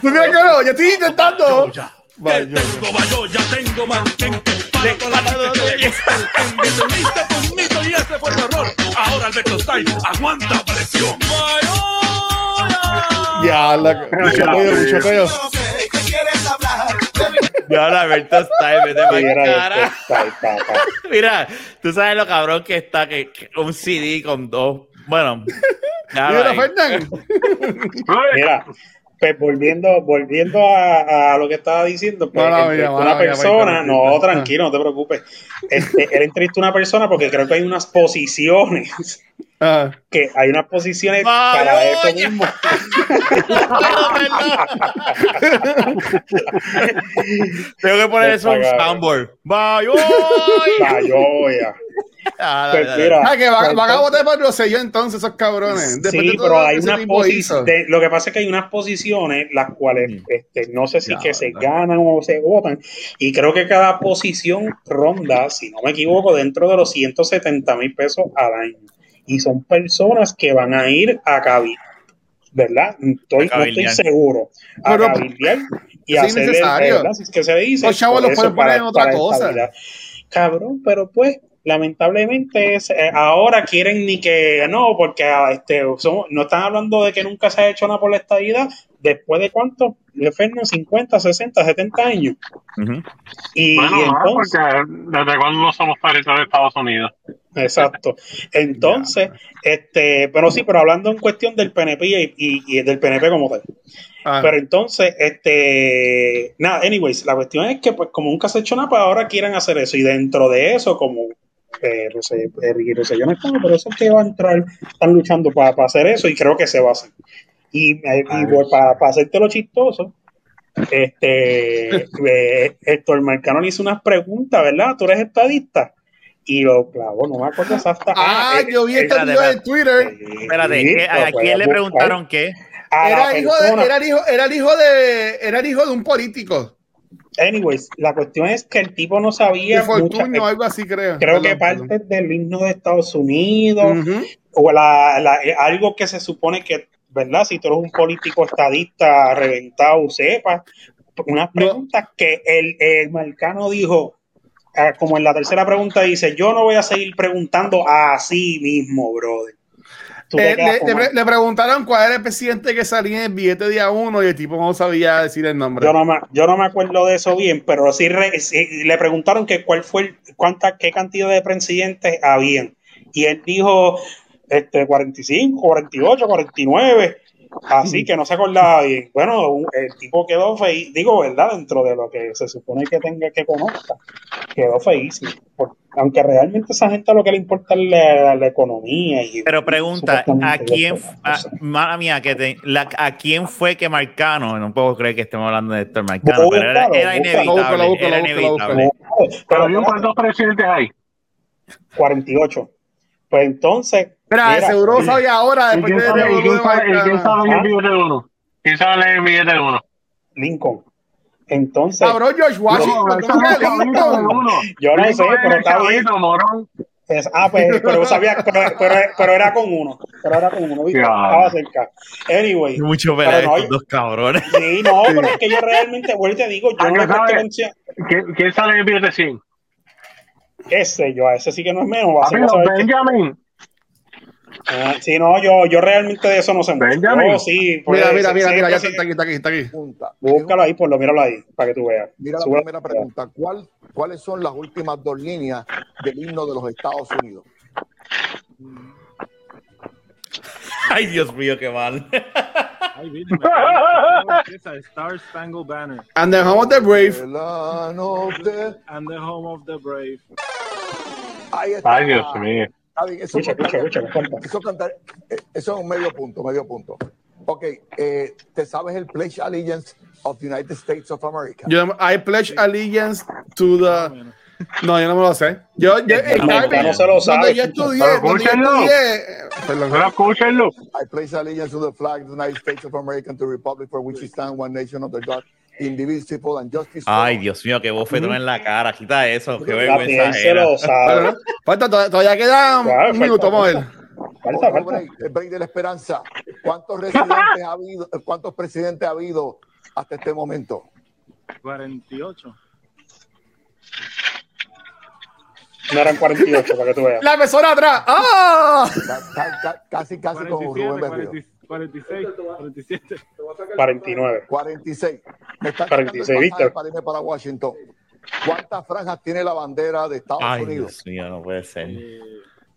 ¿Tú crees que no? Yo estoy intentando. Vaya. Tengo ya tengo y ese fue el error. Ahora Alberto Style aguanta presión. Ya, la mucho peo, mucho peo. Ya, Alberto Style, vete para cara. Mira, tú sabes lo cabrón que está, que, que un CD con dos. Bueno, Mira. Mira, pues volviendo, volviendo a, a, lo que estaba diciendo, pues no, una persona, no, tranquilo, no te preocupes. Este, él entrevistó a una persona porque creo que hay unas posiciones. Ah. Que hay unas posiciones para eso mismo. Tengo que poner eso en soundboard. Bayoya. Bayoya. Ah, pues mira, ah, que van, van, a votar por Rosselló entonces esos cabrones. Después sí, de pero hay unas posiciones. Lo que pasa es que hay unas posiciones las cuales mm. este, no sé si no, que se ganan o se votan. Y creo que cada posición ronda, si no me equivoco, dentro de los 170 mil pesos al año. Y son personas que van a ir a cabildear, ¿verdad? Estoy, no estoy seguro. A pero, cabildear y a hacer es que se dice. Los chavos los pueden poner en otra cosa. Cabrón, pero pues lamentablemente es, eh, ahora quieren ni que no, porque ah, este, no están hablando de que nunca se ha hecho nada por la estadidad, después de cuánto, le 50, 60, 70 años. y, bueno, entonces, desde cuándo no somos países de Estados Unidos. Exacto. Entonces, este, pero sí, pero hablando en cuestión del PNP y, y, del PNP como tal. Ah. Pero entonces, este, nada, anyways, la cuestión es que, pues, como nunca se ha hecho nada, pues ahora quieren hacer eso. Y dentro de eso, como eh, eh, Ricky Rosselló no está, pero eso es que va a entrar, están luchando para hacer eso y creo que se va a hacer. Y, eh, y para hacerte lo chistoso, este, eh, Héctor Marcano le hizo unas preguntas, ¿verdad? Tú eres estadista. Y lo clavó, no me acuerdo exacta. Ah, eh, yo vi eh, este video en. Twitter. Espérate, sí, ¿qué- lo ¿a quién le preguntaron qué? Era hijo, de, era, el hijo, era el hijo de era el hijo de un político. Anyways, la cuestión es que el tipo no De sabía mucha- Fortunio, algo así creo. creo que Perdón, parte del himno de Estados Unidos o la, la- eh, algo que se supone que, ¿verdad? Si tú eres un político estadista reventado, sepas, unas preguntas que el, el Marcano dijo, ah, como en la tercera pregunta dice, yo no voy a seguir preguntando así mismo, brother. Eh, le, preguntaron cuál era el presidente que salía en el billete día uno y el tipo no sabía decir el nombre. Yo no, me, yo no me acuerdo de eso bien, pero sí, re- sí le preguntaron que cuál fue el, cuánta, qué cantidad de presidentes habían. Y él dijo este 45, 48, 49. Así que no se acordaba bien. Bueno, el tipo quedó feliz, digo, ¿verdad? Dentro de lo que se supone que tenga que conozca, quedó feísimo. Aunque realmente esa gente lo que le importa es la, la economía. Y, Pero pregunta, ¿a quién, eso, a, no sé. mala mía, que te- la- ¿a quién fue que Marcano? No puedo creer que estemos hablando de Héctor Marcano, pero era, inevitable. era inevitable. Pero Pero ¿cuántos presidentes hay? 48. Pues entonces. Mira, mira, seguro y- sabía ahora ¿Y después quién de sabe, de- quién de- sabe- quién sabe en el ¿Ah? billete de uno? ¿Quién sabe leer el billete de uno? Lincoln. Entonces, Cabrón, George Washington. yo no sé, pero está bien. Es- ah, pues, pero sabía, pero, pero, pero era con uno. Pero era con uno, ¿viste? Estaba cerca. Anyway. Mucho Pero no, estos dos cabrones. Sí, no, pero es que yo realmente, vuelvo y te digo, yo Ah, no sabe. ¿Quién, sale en el billete 100? Ese, yo, a ese sí que no es menos. así Papi, vas a ver que- Benjamin. Ah, sí, no, yo, yo realmente de eso no sé mucho. Yo sí, pues, Mira, mira, sí, mira, sí, mira, ya sí, está aquí, está aquí, está aquí. Búscalo ahí, por lo míralo ahí, para que tú veas. Mira la primera pregunta. ¿Cuál, ¿Cuáles son las últimas dos líneas del himno de los Estados Unidos? Ay, Dios mío, qué mal. Ahí viene. Star Spangled Banner And the home of the brave. And the home of the brave. Ahí está. Ay, Dios mío. Está bien, eso, Escucha, escucha, contaría- escucha, cuenta. eso, contar- eh, eso es un medio punto, medio punto. Ok, eh, ¿te sabes el Pledge Allegiance of the United States of America? Yo, I pledge allegiance to the. No, yo no me lo sé. Yo, yo, en Marcano Carmen, se lo sabe. yo estudié, Pero donde yo escúchenlo. estudié. Perdón. Pero escúchenlo. I pledge allegiance to the flag of the United States of America and to the republic for which it stands one nation under God, And Justice. Ay, Dios mío, que bofetón mm. en la cara. Quita eso, qué vergüenza. Bueno, falta, todavía queda un claro, minuto, Moel. Falta, falta. Break, el break de la esperanza. ¿Cuántos, residentes ha habido, eh, ¿Cuántos presidentes ha habido hasta este momento? 48. No eran 48, para que tú veas. La persona atrás. ¡Ah! Casi, casi 47, como Rubén 47. 46, 47. 49. 46. Me están 46, sacando el ¿viste? pasaje para irme para Washington. ¿Cuántas franjas tiene la bandera de Estados Ay, Unidos? Dios mío, no puede ser. Eh,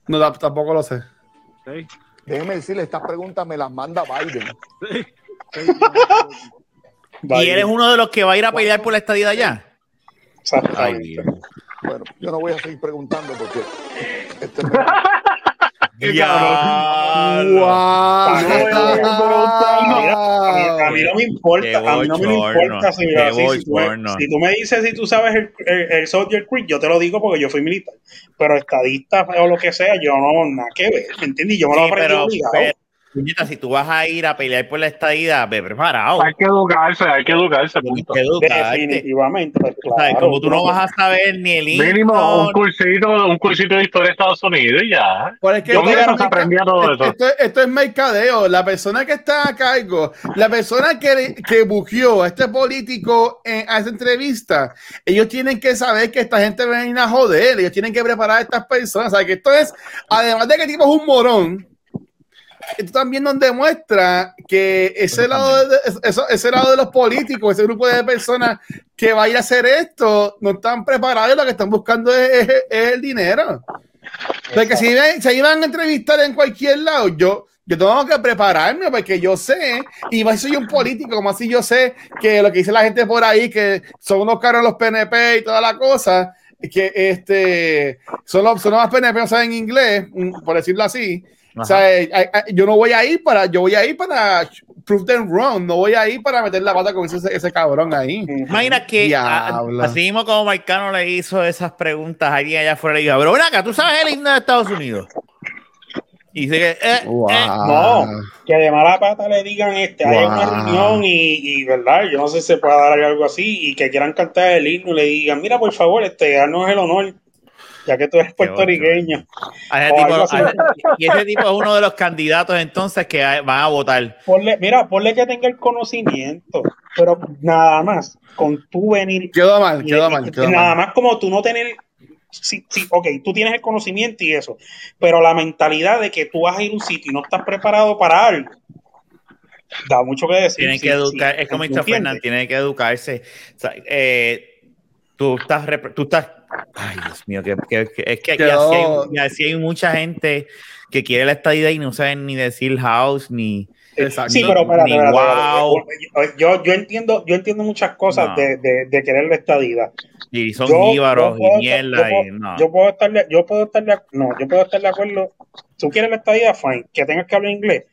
No, ta- tampoco lo sé. seis, Déjeme decirle, estas preguntas me las manda Biden. ¿Y eres uno de los que va a ir a pelear por la estadía allá? Ay, Exactamente. Dios. Bueno, yo no voy a seguir preguntando porque este es A mí, no me importa, a mí no me importa si, tú, me- bochorno. si tú me dices si tú sabes el, el, el Soldier Creek, yo te lo digo porque yo fui militar, pero estadista o lo que sea, yo no, nada que ver, ¿me entiendes? Yo me lo Sí, aprendí pero, obligado. Puñeta, si tú vas a ir a pelear por la estadía, ve preparado. Hay que educarse, hay que educarse, punto. que educarte. Definitivamente, pues ¿Sabes? claro. Como tú no vas a saber ni el Mínimo un cursito, un cursito de historia de Estados Unidos y ya. Es que Yo se aprendía todo esto- eso. esto- esto es mercadeo. La persona que está a cargo, la persona que, que buqueó a este político en- a esta entrevista, ellos tienen que saber que esta gente va a venir a joder. Ellos tienen que preparar a estas personas. O sea, que esto es, además de que el tipo es un morón, esto también nos demuestra que ese lado, de, eso- ese lado de los políticos, ese grupo de personas que va a ir a hacer esto, no están preparados y lo que están buscando es, es- es el dinero. Porque si se iban a entrevistar en cualquier lado, yo, yo tengo que prepararme porque yo sé, y más si soy un político, como así yo sé que lo que dice la gente por ahí, que son unos caros los PNP y toda la cosa, que este, son los, son los PNP, no saben inglés, mm, por decirlo así. O sea, eh, eh, eh, yo no voy a ir para, yo voy a ir para prove them wrong, no voy a ir para meter la pata con ese, ese cabrón ahí. Imagina que a- Diablo. así mismo como Marcano le hizo esas preguntas a alguien allá afuera, le dijo, pero ven acá, ¿tú sabes el himno de Estados Unidos? Y dice que, eh, Wow. eh, No, que de mala pata le digan este, hay una reunión y, y, verdad, yo no sé si se puede dar algo así y que quieran cantar el himno y le digan, mira por favor, este, haznos el honor, ya que tú eres puertorriqueño. a ese tipo- a- y ese tipo es uno de los candidatos entonces que van a votar. Ponle, mira, ponle que tenga el conocimiento, pero nada más, con tú venir Quedó mal, quedó mal, quedó nada mal. más como tú no tener, sí, sí, ok, tú tienes el conocimiento y eso, pero la mentalidad de que tú vas a ir a un sitio y no estás preparado para algo, da mucho que decir. Tienen sí, que educar, sí, es como. Fernández, tiene que educarse. O sea, eh, tú estás, tú estás, ay Dios mío, que, que- que- es que así, hay, y así hay mucha gente que quiere la estadía y no saben ni decir house ni. Exacto. Sí, pero espérate, Ni espérate, wow. espérate. Yo, yo entiendo, yo entiendo muchas cosas No. de, de, de querer la estadidad. Y son Yo- íbaros yo puedo y mierda. yo y puedo- no. Yo puedo estar de, yo puedo estar de, no, yo puedo estar de acuerdo. Tú quieres la estadía, fine, que tengas que hablar inglés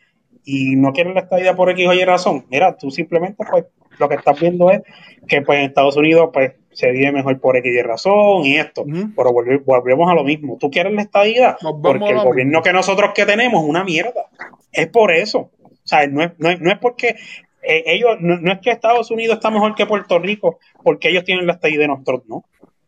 y no quieres la estadía por X o Y razón. Mira, tú simplemente pues lo que estás viendo es que pues en Estados Unidos pues se vive mejor por X y razón y esto. Pero volve- volvemos a lo mismo. Tú quieres la estadía porque el gobierno que nosotros que tenemos es una mierda. Es por eso. O sea, no es, no es, no es porque eh, ellos, no, no es que Estados Unidos está mejor que Puerto Rico porque ellos tienen la estadía de nosotros, no.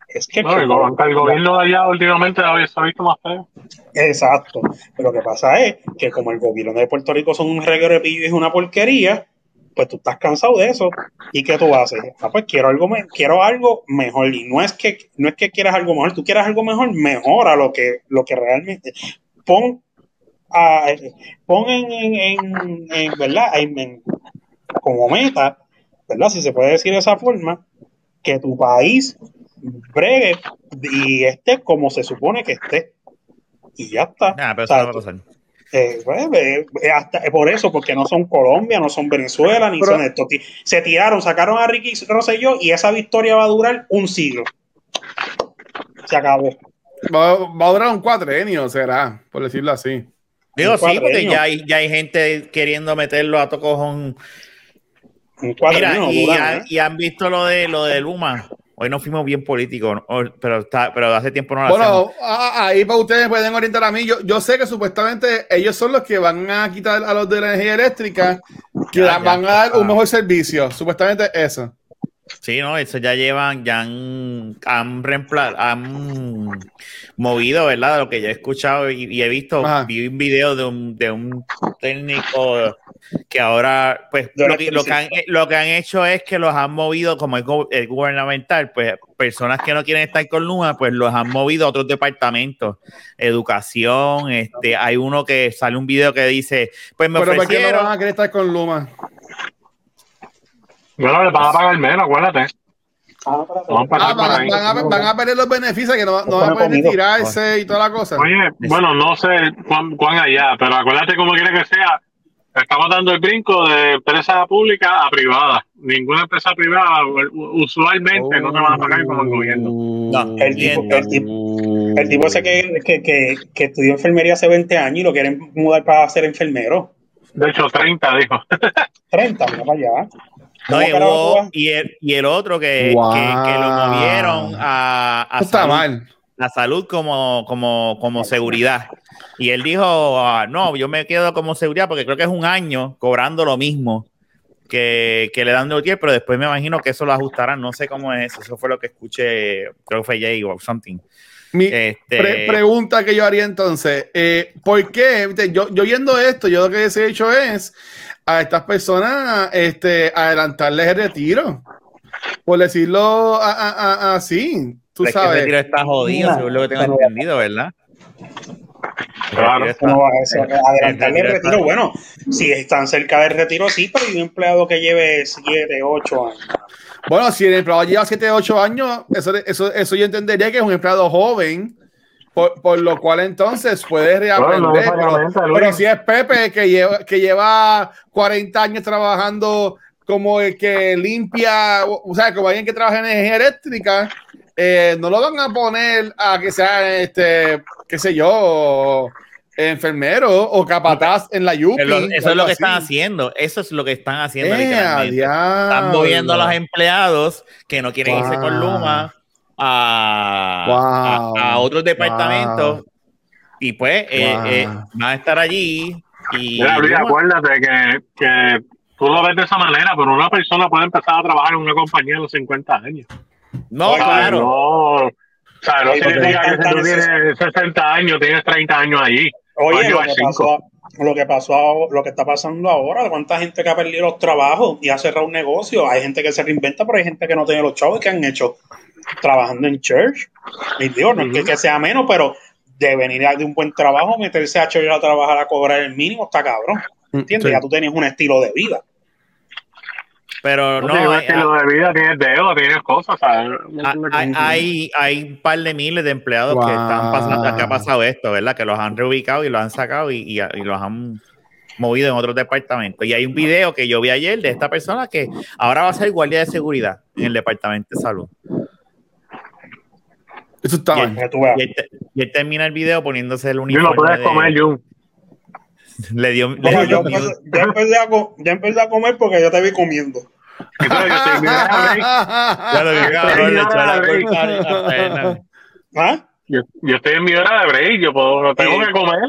Es que No, el, el gobierno de allá últimamente se ha visto más feo. Exacto. Pero lo que pasa es que como el gobierno de Puerto Rico son un reguero de pillo y es una porquería, pues tú estás cansado de eso. ¿Y qué tú haces? Ah, pues quiero algo, me- quiero algo mejor. Y no es que no es que quieras algo mejor, tú quieres algo mejor, mejora lo que, lo que realmente. Pon, a, pon en, en, en- en, ¿verdad? Como meta, ¿verdad? Si se puede decir de esa forma, que tu país bregue y esté como se supone que esté. Y ya está. Nah, pero O sea, eso no va a pasar. Eh, pues, eh, eh, hasta, eh, por eso, porque no son Colombia, no son Venezuela, ni Pero- son esto. Ti- Se tiraron, sacaron a Ricky Rosselló y esa victoria va a durar un siglo. Se acabó. Va, va a durar un cuatrenio, será, por decirlo así. Digo, sí, porque ya hay, ya hay gente queriendo meterlo a tocojón. Un Mira, y, ¿eh? y han visto lo de lo de Luma. Hoy no fuimos bien políticos, pero está, pero hace tiempo no lo hacemos. Bueno, a- ahí para ustedes pueden orientar a mí. Yo, yo sé que supuestamente ellos son los que van a quitar a los de la energía eléctrica, que Ya, van a dar un mejor servicio. Supuestamente eso. Sí, no, eso ya llevan, ya han, han, han movido, ¿verdad? Lo que yo he escuchado y, y he visto, Ajá. vi un video de un, de un técnico que ahora, pues, lo que, lo, que han, lo que han hecho es que los han movido, como es go- el gubernamental, pues, personas que no quieren estar con Luma, pues los han movido a otros departamentos, educación, este, hay uno que sale un video que dice, pues me Pero ¿por qué no ofrecieron... van a querer estar con Luma? Bueno, le van a pagar menos, acuérdate. Ah, Ah, van, a, van a perder los beneficios, que no, no van a poder comido. tirarse y toda la cosa. Oye, bueno, no sé cuán, cuán allá, pero acuérdate como quiere que sea, estamos dando el brinco de empresa pública a privada. Ninguna empresa privada usualmente no te van a pagar como el gobierno. No, El tipo, el tipo, el tipo ese que, que, que, que estudió enfermería hace 20 años y lo quieren mudar para ser enfermero. De hecho, 30 dijo. 30, mira para allá. No, ¿Cómo y, hubo- el, y el otro que, Wow. que, que lo movieron a, a está mal. A salud como, como, como seguridad. Y él dijo, ah, no, yo me quedo como seguridad porque creo que es un año cobrando lo mismo que, que le dan de OTR, pero después me imagino que eso lo ajustarán. No sé cómo es eso. Eso fue lo que escuché, creo que fue Jay o something. Mi Este, pre- pregunta que yo haría entonces, eh, ¿por qué? Yo, yo viendo esto, yo lo que he hecho es a estas personas este, adelantarles el retiro. Por decirlo así, tú es que el sabes. retiro está jodido, No, según lo que tengo pero- entendido, ¿verdad? Claro. está- No va a eso, adelantarle el retiro está- Bueno, si están cerca del retiro, sí, pero hay un empleado que lleve 7, 8 años. Bueno, si el empleado lleva 7, 8 años, eso, eso, eso yo entendería que es un empleado joven por, por lo cual entonces puedes reaprender. Bueno, no pero, pero si es Pepe que lleva, que lleva 40 años trabajando como el que limpia, o o sea, como alguien que trabaja en energía eléctrica, eh, no lo van a poner a que sea, este, qué sé yo, enfermero o capataz en la Yupi. Eso es lo que así. están haciendo. Eso es lo que están haciendo. Eh. Están moviendo a los empleados que no quieren irse con. Luma a, Wow. a- a otros departamentos. Y pues eh, Wow. eh, van a estar allí. Y Mira, Luis, acuérdate que, que tú lo ves de esa manera, pero una persona puede empezar a trabajar en una compañía a los 50 años. No, claro. No, o sea, no Oye, hay que si tú tienes 60 años, tienes 30 años allí. Oye, lo que, pasó, lo que pasó, ahora- lo que está pasando ahora, cuánta gente que ha perdido los trabajos y ha cerrado un negocio. Hay gente que se reinventa, pero hay gente que no tiene los chavos y que han hecho trabajando en church. Y digo, no es que, que sea menos, pero de venir de un buen trabajo, meterse a church a trabajar a cobrar el mínimo, está cabrón. ¿Entiendes? Sí. Ya tú tienes un estilo de vida. Pero No, no, hay, de vida, tienes deuda, tienes cosas, ¿sabes? hay, hay, hay un par de miles de empleados que están pasando, que ha pasado esto, ¿verdad? Que los han reubicado y los han sacado y, y- y los han movido en otros departamentos. Y hay un video que yo vi ayer de esta persona que ahora va a ser guardia de seguridad en el departamento de salud. Eso está Bien. mal. Que tú veas. Y él, y él termina el video poniéndose el uniforme. no puedes de- comer, Jun. Le dio, le dio yo, a, empecé a comer porque yo te vi comiendo. Yo estoy en mi hora de break. Ya lo. ¿Ah? Yo, yo estoy en mi hora de break, yo puedo, no tengo Sí. que comer,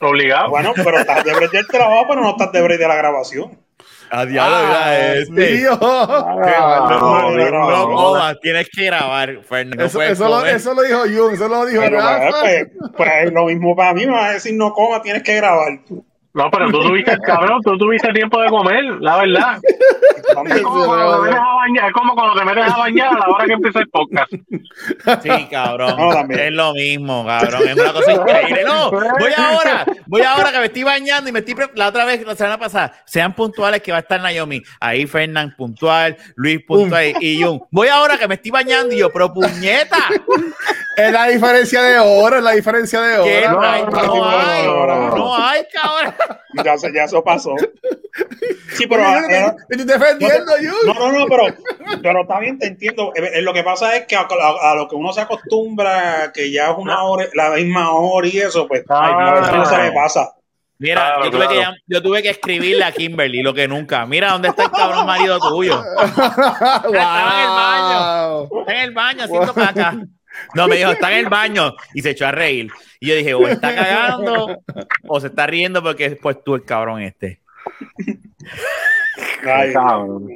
obligado. Bueno, pero estás de break del trabajo, pero no estás de break de la grabación. Ah, diablo, mira este. Dios. Ah, No, no, no, no, no no. comas, tienes que grabar, Fernan. No Eso, lo, eso lo dijo Jun, eso lo dijo Pero, Rafa. pues, pues, es lo mismo para mí, me va a decir no coma, tienes que grabar. No, pero tú tuviste, cabrón, tú tuviste tiempo de comer, la verdad. Es como cuando te metes a bañar, es como cuando te metes a bañar a la hora que empieza el podcast. Sí, cabrón. No, es lo mismo, cabrón. Es una cosa increíble. No, voy ahora, voy ahora que me estoy bañando y me estoy. pre- La otra vez, la semana pasada, sean puntuales que va a estar Naomi. Ahí Fernán puntual, Luis puntual y Jun. Voy ahora que me estoy bañando y yo, pero puñeta. Es la diferencia de hora, es la diferencia de ¿Qué? hora. No hay, no hay, no, no, no. no hay, cabrón. ya, ya eso pasó. Sí, pero. Yo te- eh, yo estoy defendiendo, Jun. no, no, no, pero, pero está bien, te entiendo. Eh, eh, Lo que pasa es que a, a- a lo que uno se acostumbra, que ya es una hora, la misma hora y eso, pues a veces no se le pasa. Mira, Claro, yo, tuve que, claro. yo tuve que escribirle a Kimberly lo que nunca. Mira, ¿dónde está el cabrón marido tuyo? Estaba en el baño. Wow. Está en el baño haciendo caca. No, me dijo, está en el baño. Y se echó a reír. Y yo dije, o está cagando o se está riendo porque es pues tú el cabrón este. Ay, Cabrón.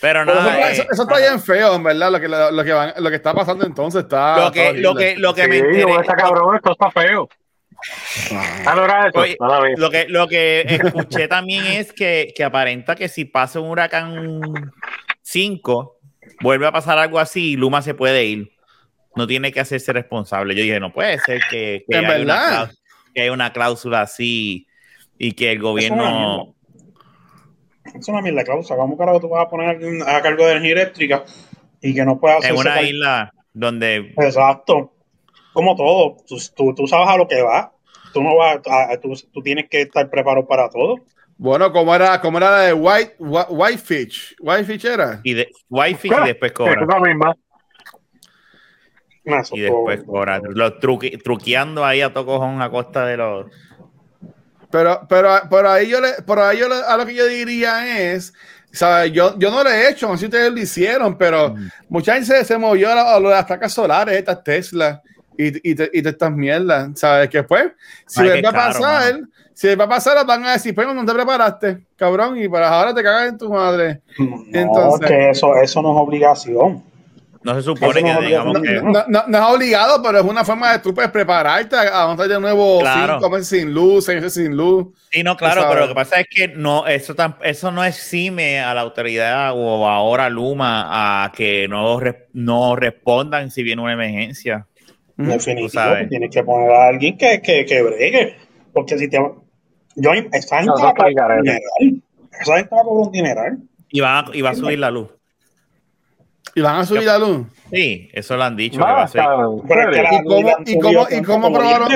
Pero Pero nada, eso, eh, eso- eso está bien feo, en verdad. Lo que, lo, lo que, van- lo que está pasando entonces está. lo que, está lo que, lo que Sí, me enteré, esta cabrón, esto está feo. Ah, no era eso. Oye, lo que, lo que escuché también es que, que aparenta que si pasa un huracán 5, vuelve a pasar algo así, Luma se puede ir. No tiene que hacerse responsable. Yo dije, no puede ser que, que haya una que haya una cláusula así y que el gobierno... Es una mierda, cláusula. ¿Cómo carajo tú vas a poner a alguien a cargo de energía eléctrica y que no pueda hacer En una isla donde Exacto. Como todo. Tú, tú, tú sabes a lo que va. Tú no vas a- a- tú, tú tienes que estar preparado para todo. Bueno, como era, como era la de White, Whi- Whitefish. Whitefish era. y de wifi y después cobra. Es la misma. Y después cobra. Los truqui- truqueando ahí a tocojón a costa de los... Pero, pero, pero ahí yo le, por ahí yo le- a lo que yo diría es, ¿sabes? Yo, yo no lo he hecho, no sé si ustedes lo hicieron, pero mucha gente se, se movió a, lo de las placas solares, estas Tesla y, y, te- y de estas mierdas, ¿sabes? Que pues, si Ay, les va a pasar, mano. si les va a pasar, van a decir, pero no te preparaste, cabrón, y para ahora te cagas en tu madre. No, Entonces- que eso, eso no es obligación. No se supone que no- digamos no- que... No, no- no es obligado, pero es una forma de tú puedes prepararte a avanzar de nuevo Claro. cinco meses sin luz, seis meses sin luz. Sí, no, claro, pero lo que pasa es que no, eso, tam- eso no exime a la autoridad o ahora a Luma a que no, no respondan si viene una emergencia. Definitivo, Tú sabes. tú tienes que poner a alguien que, que, que bregue. Porque si te. Yo, esa gente No, va a cobrar un dineral. Esa gente va a cobrar un dineral. Y va, a- y va a subir la luz. ¿Y van a subir la luz? Sí, eso lo han dicho. Va, que va a ser. ¿Y cómo, y cómo, y cómo aprobaron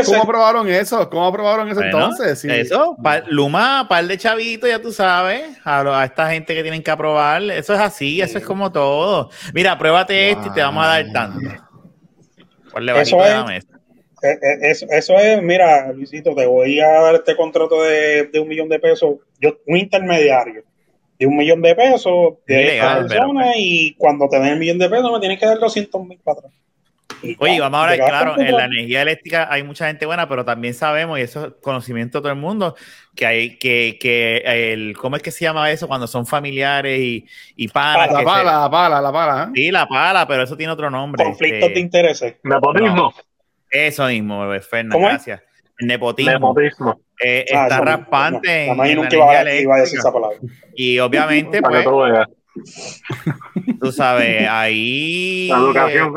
eso? ¿Cómo aprobaron eso Bueno, entonces? Sí. Eso, pa- Luma, par de chavitos, ya tú sabes, a, lo- a esta gente que tienen que aprobar, eso es así, eso es como todo. Mira, pruébate este y te vamos a dar tanto. Eso es- la mesa. Eh, eh, Eso, eso es, mira, Luisito, te voy a dar este contrato de, de un millón de pesos, yo, un intermediario, de un millón de pesos de Ilegal, esta persona pero- y cuando te den el millón de pesos me tienes que dar 200 mil para atrás. Y Oye, ya, vamos a hablar claro, en la energía eléctrica hay mucha gente buena, pero también sabemos, y eso es conocimiento de todo el mundo, que hay que, que el, ¿cómo es que se llama eso? Cuando son familiares y, y panas. La pala, se- la pala, la pala. ¿eh? sí, la pala, pero eso tiene otro nombre. conflictos este, de intereses. Nepotismo. Eso mismo, Fernando, ¿Cómo es? Nepotismo. Nepotismo. eh, Ah, está raspante no, en, iba, iba a decir esa palabra. Y obviamente, pues, tú sabes, ahí... La educación,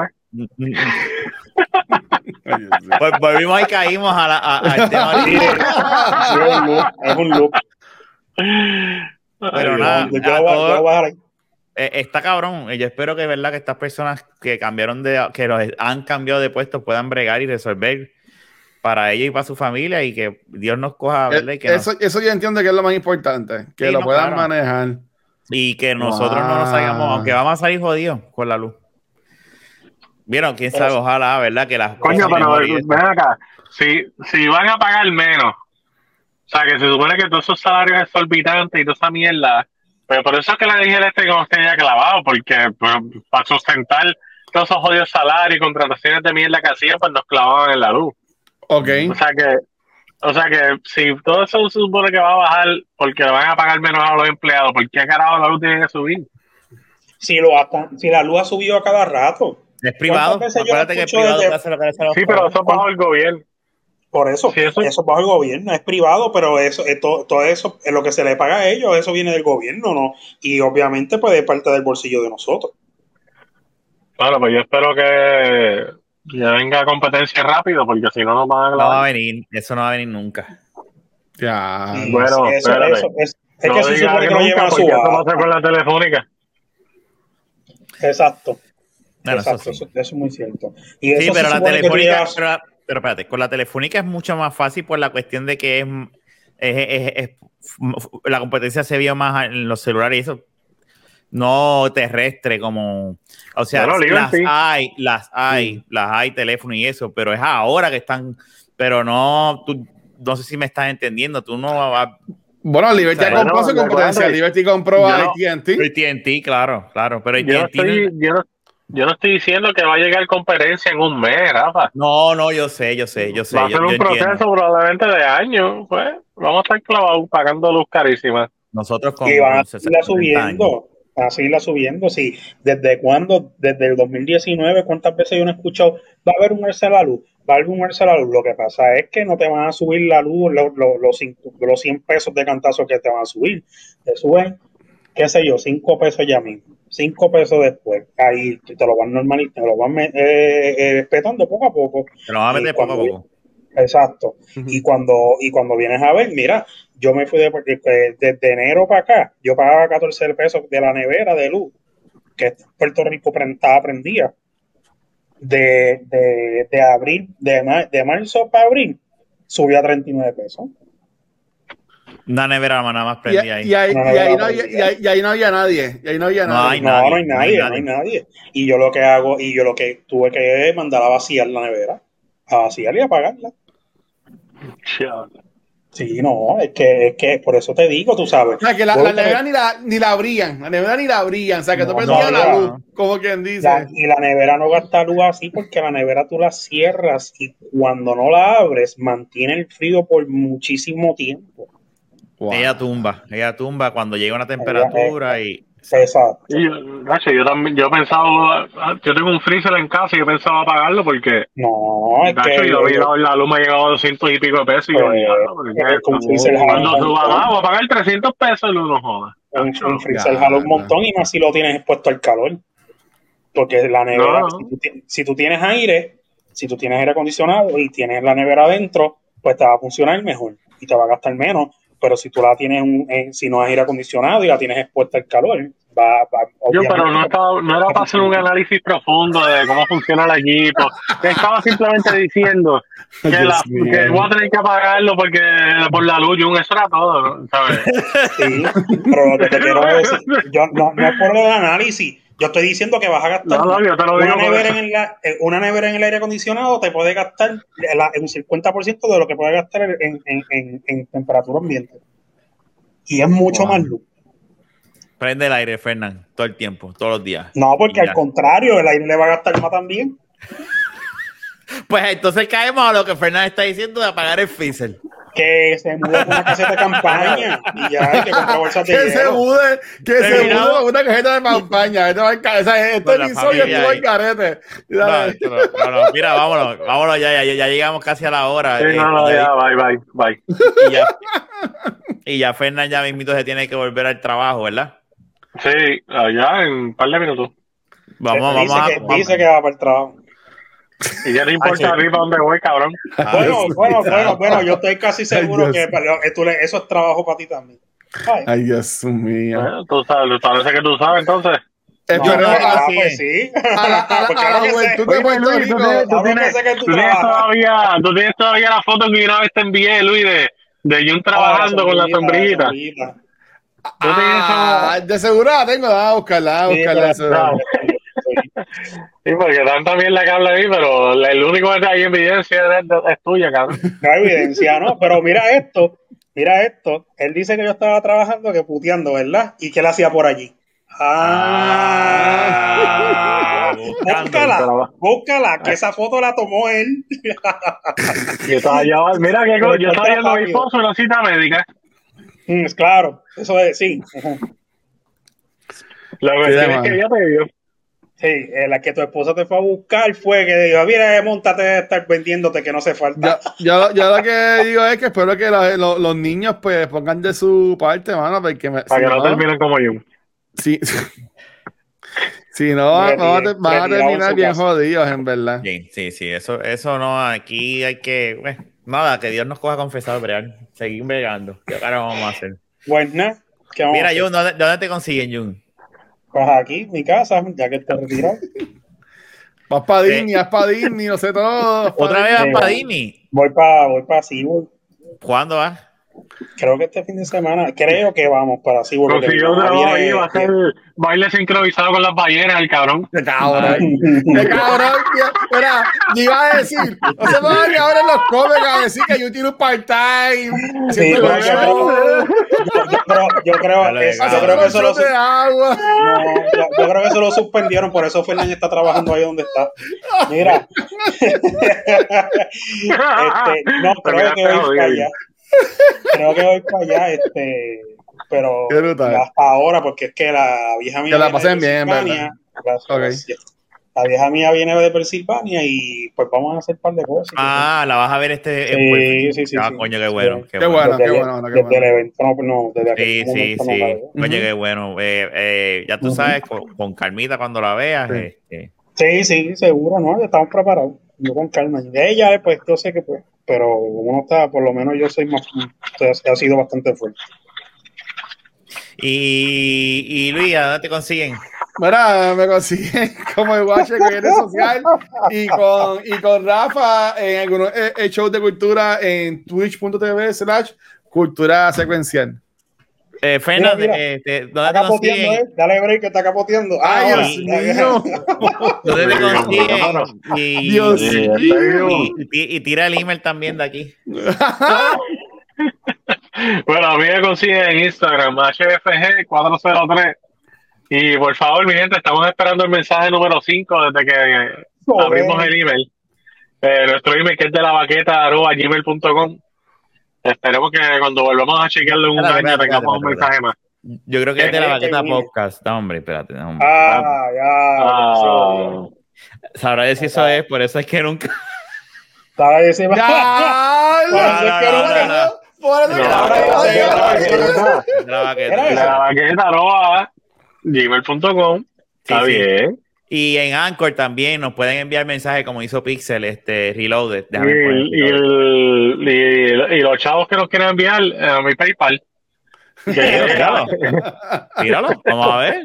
vol- volvimos y caímos a la, a- al tema. Es un loop, es un loop. Pero Ay, nada, Yo, yo a voy todo- yo voy a. Eh, está cabrón. Eh, Yo espero que verdad que estas personas que cambiaron de, que los han cambiado de puestos puedan bregar y resolver para ellos y para su familia y que Dios nos coja, ¿verdad? Y que, Eh, nos- eso, eso yo entiendo que es lo más importante, que Sí, lo no, puedan claro. manejar. y que nosotros no nos salgamos, aunque vamos a salir jodidos con la luz. Vieron, quién sabe, ojalá, ¿verdad? Que las Coño, pero ven acá. Si, si van a pagar menos, o sea, que se supone que todos esos salarios exorbitantes y toda esa mierda, pero por eso es que la dije eléctrica nos tenía clavado, porque pues, para sustentar todos esos jodidos salarios y contrataciones de mierda que hacían, pues nos clavaban en la luz. Ok. O sea que, o sea que si todo eso se supone que va a bajar porque le van a pagar menos a los empleados, ¿por qué carajo la luz tiene que subir? Si, lo si la luz ha subido a cada rato, Es privado. ¿Cuántas veces yo Acuérdate que es privado desde- lo que Sí, pero eso es bajo el gobierno. por eso, Sí, eso- eso es bajo el gobierno, es privado, pero eso, eh, todo, todo eso, es lo que se le paga a ellos, eso viene del gobierno, ¿no? Y obviamente, pues, de parte del bolsillo de nosotros. Bueno, pues yo espero que ya venga competencia rápido, porque si no nos van a No va a venir, eso no va a venir nunca. Ya. Sí, bueno, eso, espérate. eso, es, es no que se supone que nunca, lo llevan a porque eso va a subasta. ser con la telefónica. Exacto. Bueno, eso Exacto, sí. eso, eso es muy cierto. Y Sí, pero la telefónica, llevas- pero, pero espérate, con la telefónica es mucho más fácil por la cuestión de que es, es- es- es- la competencia se vio más en los celulares y eso, no terrestre como, o sea, Bueno, las Liberty. hay, las hay, las hay teléfono y eso, pero es ahora que están, pero no, tú, no sé si me estás entendiendo, tú no vas Bueno, Liberty Bueno, compró su competencia. Liberty compró a AT&T. AT&T, claro, claro, pero Yo no, AT&T yo, no, yo no estoy diciendo que va a llegar competencia en un mes, Rafa. no, no, yo sé, yo sé, yo sé, va a yo, ser un yo proceso entiendo. probablemente de años. Pues vamos a estar clavados pagando luz carísima. Nosotros con y van a con 60 seguirla años. Van a seguirla subiendo. Sí. ¿Desde cuándo? Desde el 2019, ¿cuántas veces yo no he escuchado? Va a haber un ERSA a la luz. Va a haber un ERSA a la luz. Lo que pasa es que no te van a subir la luz los, los, los, cinco- los 100 pesos de cantazo que te van a subir. Te suben, qué sé yo, 5 pesos ya mismo. 5 pesos después. Ahí te lo van normalizando, te lo van eh, eh, respetando poco a poco. Te lo vamos a meter poco a poco. Exacto. Y cuando y cuando vienes a ver, mira, yo me fui de, porque, eh, desde enero para acá, yo pagaba 14 pesos de la nevera de luz, que Puerto Rico pre- estaba prendida. De, de, de abril, de, ma- de marzo para abril, subió a 39 pesos. Una nevera nada más Y, prendida ahí. y ahí, No, no, y ahí no, no había, no, y ahí- y ahí no había nadie. Y ahí no había No nadie. hay No, nadie, no hay no hay nadie, no hay nadie. Y yo lo que hago, y yo lo que tuve que mandar a vaciar la nevera, a vaciar y a apagarla. Sí, no, es que, es que por eso te digo, tú sabes. O sea, que la, nevera ni la, ni la abrían. La nevera ni la abrían. O sea, que tú No, prendías no, la luz, como quien dice. La- y la nevera no gasta luz así porque la nevera tú la cierras y cuando no la abres mantiene el frío por muchísimo tiempo. Wow. Ella tumba, ella tumba cuando llega una temperatura y Exacto. Y yo, Nacho, yo también, yo he pensado, yo tengo un freezer en casa y yo pensaba apagarlo porque, No, es Nacho, que yo vi la, la luz me ha llegado a 200 y pico de pesos y yo, jala cuando suba montón. más, voy a pagar 300 pesos y no joda. un, Nacho, un freezer jala un montón y más si lo tienes expuesto al calor. Porque la nevera, No. si, tú, si tú tienes aire, si tú tienes aire acondicionado y tienes la nevera adentro, pues te va a funcionar mejor y te va a gastar menos. Pero si tú la tienes, un- en- si no es aire acondicionado y la tienes expuesta al calor, va, va Yo, pero no, estaba, no era para hacer un análisis profundo de cómo funciona el equipo. Estaba simplemente diciendo que, la, que voy a tener que apagarlo porque por la luz, Jun, eso era todo. ¿sabes? Sí, pero lo que te quiero decir, yo, no, no es por el análisis. Yo estoy diciendo que vas a gastar No, no, yo te lo digo una, por nevera eso. en el, eh, una nevera en el aire acondicionado te puede gastar la- un 50% de lo que puede gastar en, en, en, en temperatura ambiente. Y es mucho más luz. Prende el aire, Fernán, todo el tiempo, todos los días. No, porque al contrario, el aire le va a gastar más también. Pues entonces caemos a lo que Fernán está diciendo de apagar el freezer. Que se mude con una caseta de campaña y ya, que compra bolsas de Que se mude, que se Terminado. mude con una cajeta de campaña. Esto va al ca- o sea, este Con la episodio familia estuvo ahí. al carete. No, esto no, mira, vámonos, vámonos ya, ya, ya llegamos casi a la hora. Sí, eh, no, no, y ya, bye, bye, bye. y ya, y ya Fernán ya mismito se tiene que volver al trabajo, ¿verdad? Sí, allá en un par de minutos. Vamos, dice, vamos a. que, vamos- dice que va para el trabajo. Y ya no importa Ah, sí. a mí para dónde voy, cabrón. Bueno, bueno, bueno, bueno, yo estoy casi seguro que eh, tú le- eso es trabajo para ti también. Ay. Ay, Dios mío. Bueno, tú sabes, parece que tú sabes, entonces. No, Espero- no, ah, así pues es. sí. a la, a a juventud de Puerto Rico. tienes, tú tienes- tú tú tienes todavía, tú tienes todavía la foto que una vez te envié, Luis, de, de Jun trabajando con la sombrillita. Ah, de seguro la tengo, a buscarla, a Sí, buscarla. Sí, porque tanta mierda que habla ahí, pero el único que hay evidencia es, es tuya, cabrón. No hay evidencia, ¿no? Pero mira esto, mira esto. Él dice que yo estaba trabajando, que puteando, ¿verdad? ¿Y que él hacía por allí? Ah, Ah, búscala, búscala, que esa foto la tomó él. Yo estaba allá, mira que yo estaba yendo a mi esposo en una cita médica. Mm, claro, eso es, sí. La cuestión es que ella te dio. Sí, eh, la que tu esposa te fue a buscar fue que dijo, mira, montate de estar vendiéndote que no hace falta. Yo, yo, yo lo que digo es que espero que la- lo- los niños pues pongan de su parte, mano, porque me, Para si que no no, terminen como yo. si, si no van, a a terminar bien jodidos, en verdad. Sí, sí, sí, eso, eso no, aquí hay que, bueno, nada, que Dios nos coja confesado, bregar, seguir bregando. ¿Qué cara vamos a hacer? Nada, ¿qué vamos a Mira, hacer? Jun, ¿dónde, dónde te consiguen, Jun? Pues aquí, mi casa, ya que te retirado. Vas para Disney, vas para Disney, no sé todo. ¿Otra vez vas para Disney? Voy para voy pa SeaWorld. ¿Cuándo vas? Creo que este fin de semana, creo que vamos para SeaWorld. porque trabajo viene- ahí, va a hacer baile sincronizado con las ballenas, el cabrón. Qué cabrón. Qué cabrón. tío. Mira, yo iba a decir, no se van que ahora en los cómics a decir que yo tiro un part-time. Sí, pero yo creo, yo, yo creo, yo creo, Dale, es- dale. yo creo que eso lo, de agua. no, yo, yo creo que eso lo suspendieron, por eso Fernández está trabajando ahí donde está. Mira, este, no, creo que para allá. Creo que voy para allá, este, pero Qué brutal. hasta ahora, porque es que la vieja mía Que la viene pasen de bien, gracias. La vieja mía viene de Pensilvania y pues vamos a hacer un par de cosas. Ah, la vas a ver este. Sí, sí, sí, Ah, sí. coño, qué bueno. Sí. Qué, Qué bueno. bueno, qué Desde- bueno, bueno, qué desde el bueno. evento, no, no, desde aquel Sí, sí, momento no sí. veo. Coño, qué bueno. Eh, eh, ya tú sabes, con, con calmita cuando la veas. Sí. este, Sí, sí, seguro, ¿no? Ya estamos preparados. Yo con calma. Y de ella, pues, yo sé que pues, pero uno está, por lo menos yo soy más, ha ha sido bastante fuerte. Y, y Luis, ¿a dónde te consiguen? Mira, me consiguen como el Watcher con redes social y con, y con Rafa en algunos eh, eh, shows de cultura en twitch.tv slash cultura secuencial. Eh, Fernan, Mira, mira. eh, te- Está ¿dónde te? ¿eh? Dale break que está capoteando. Ay, ahora, Dios mío. ¿Dónde te Sí, consiguen? Y, Dios y, y- tira el email también de aquí. Bueno, a mí me consiguen en Instagram, HFG403. Y por favor, mi gente, estamos esperando el mensaje número 5 desde que abrimos el email. Eh, nuestro email que es de la baqueta arroba gmail.com. Esperemos que cuando volvamos a chequearlo en un Espérate, año espérate, tengamos un mensaje más. Yo creo que es de la Eh, baqueta eh, podcast. No, hombre, espérate. no, hombre. Ah, ya. Ah, Sabrá decir si eso es, por eso es que nunca. Estaba diciendo. ¡Ya! Por eso es que no, nunca- no, no. Por eso que. De la baqueta. La baqueta gmail.com. Está bien. Y en Anchor también nos pueden enviar mensajes como hizo Pixel, este Reloaded. Y, y, Reloaded. el- y- y los chavos que nos quieren enviar eh, a mi PayPal. Tíralo, tíralo, vamos a ver.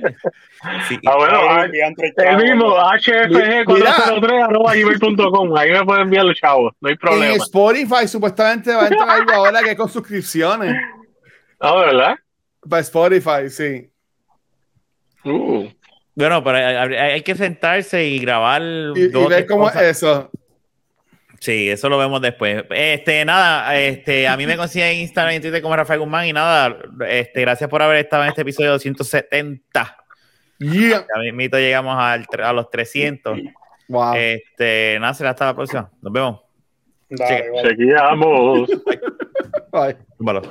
Sí. Ah, bueno, ah, el chavo, mismo, ¿no? hfg403 arroba gmail.com. Ahí me pueden enviar los chavos, no hay En problema. Spotify supuestamente va a entrar algo ahora que con suscripciones. Ah, ¿verdad? Para Spotify, sí. Uh. Bueno, pero hay, que sentarse y grabar. Y, ver cómo es eso. Sí, eso lo vemos después. Este, nada, este, a mí me consiguen en Instagram y en Twitter como Rafael Guzmán y nada, este, gracias por haber estado en este episodio 270. Yeah. Ya mismito llegamos al, a los 300. Wow. Este, nada, será hasta la próxima. Nos vemos. Dale, vale. Chequeamos. Bye. Túmbalo.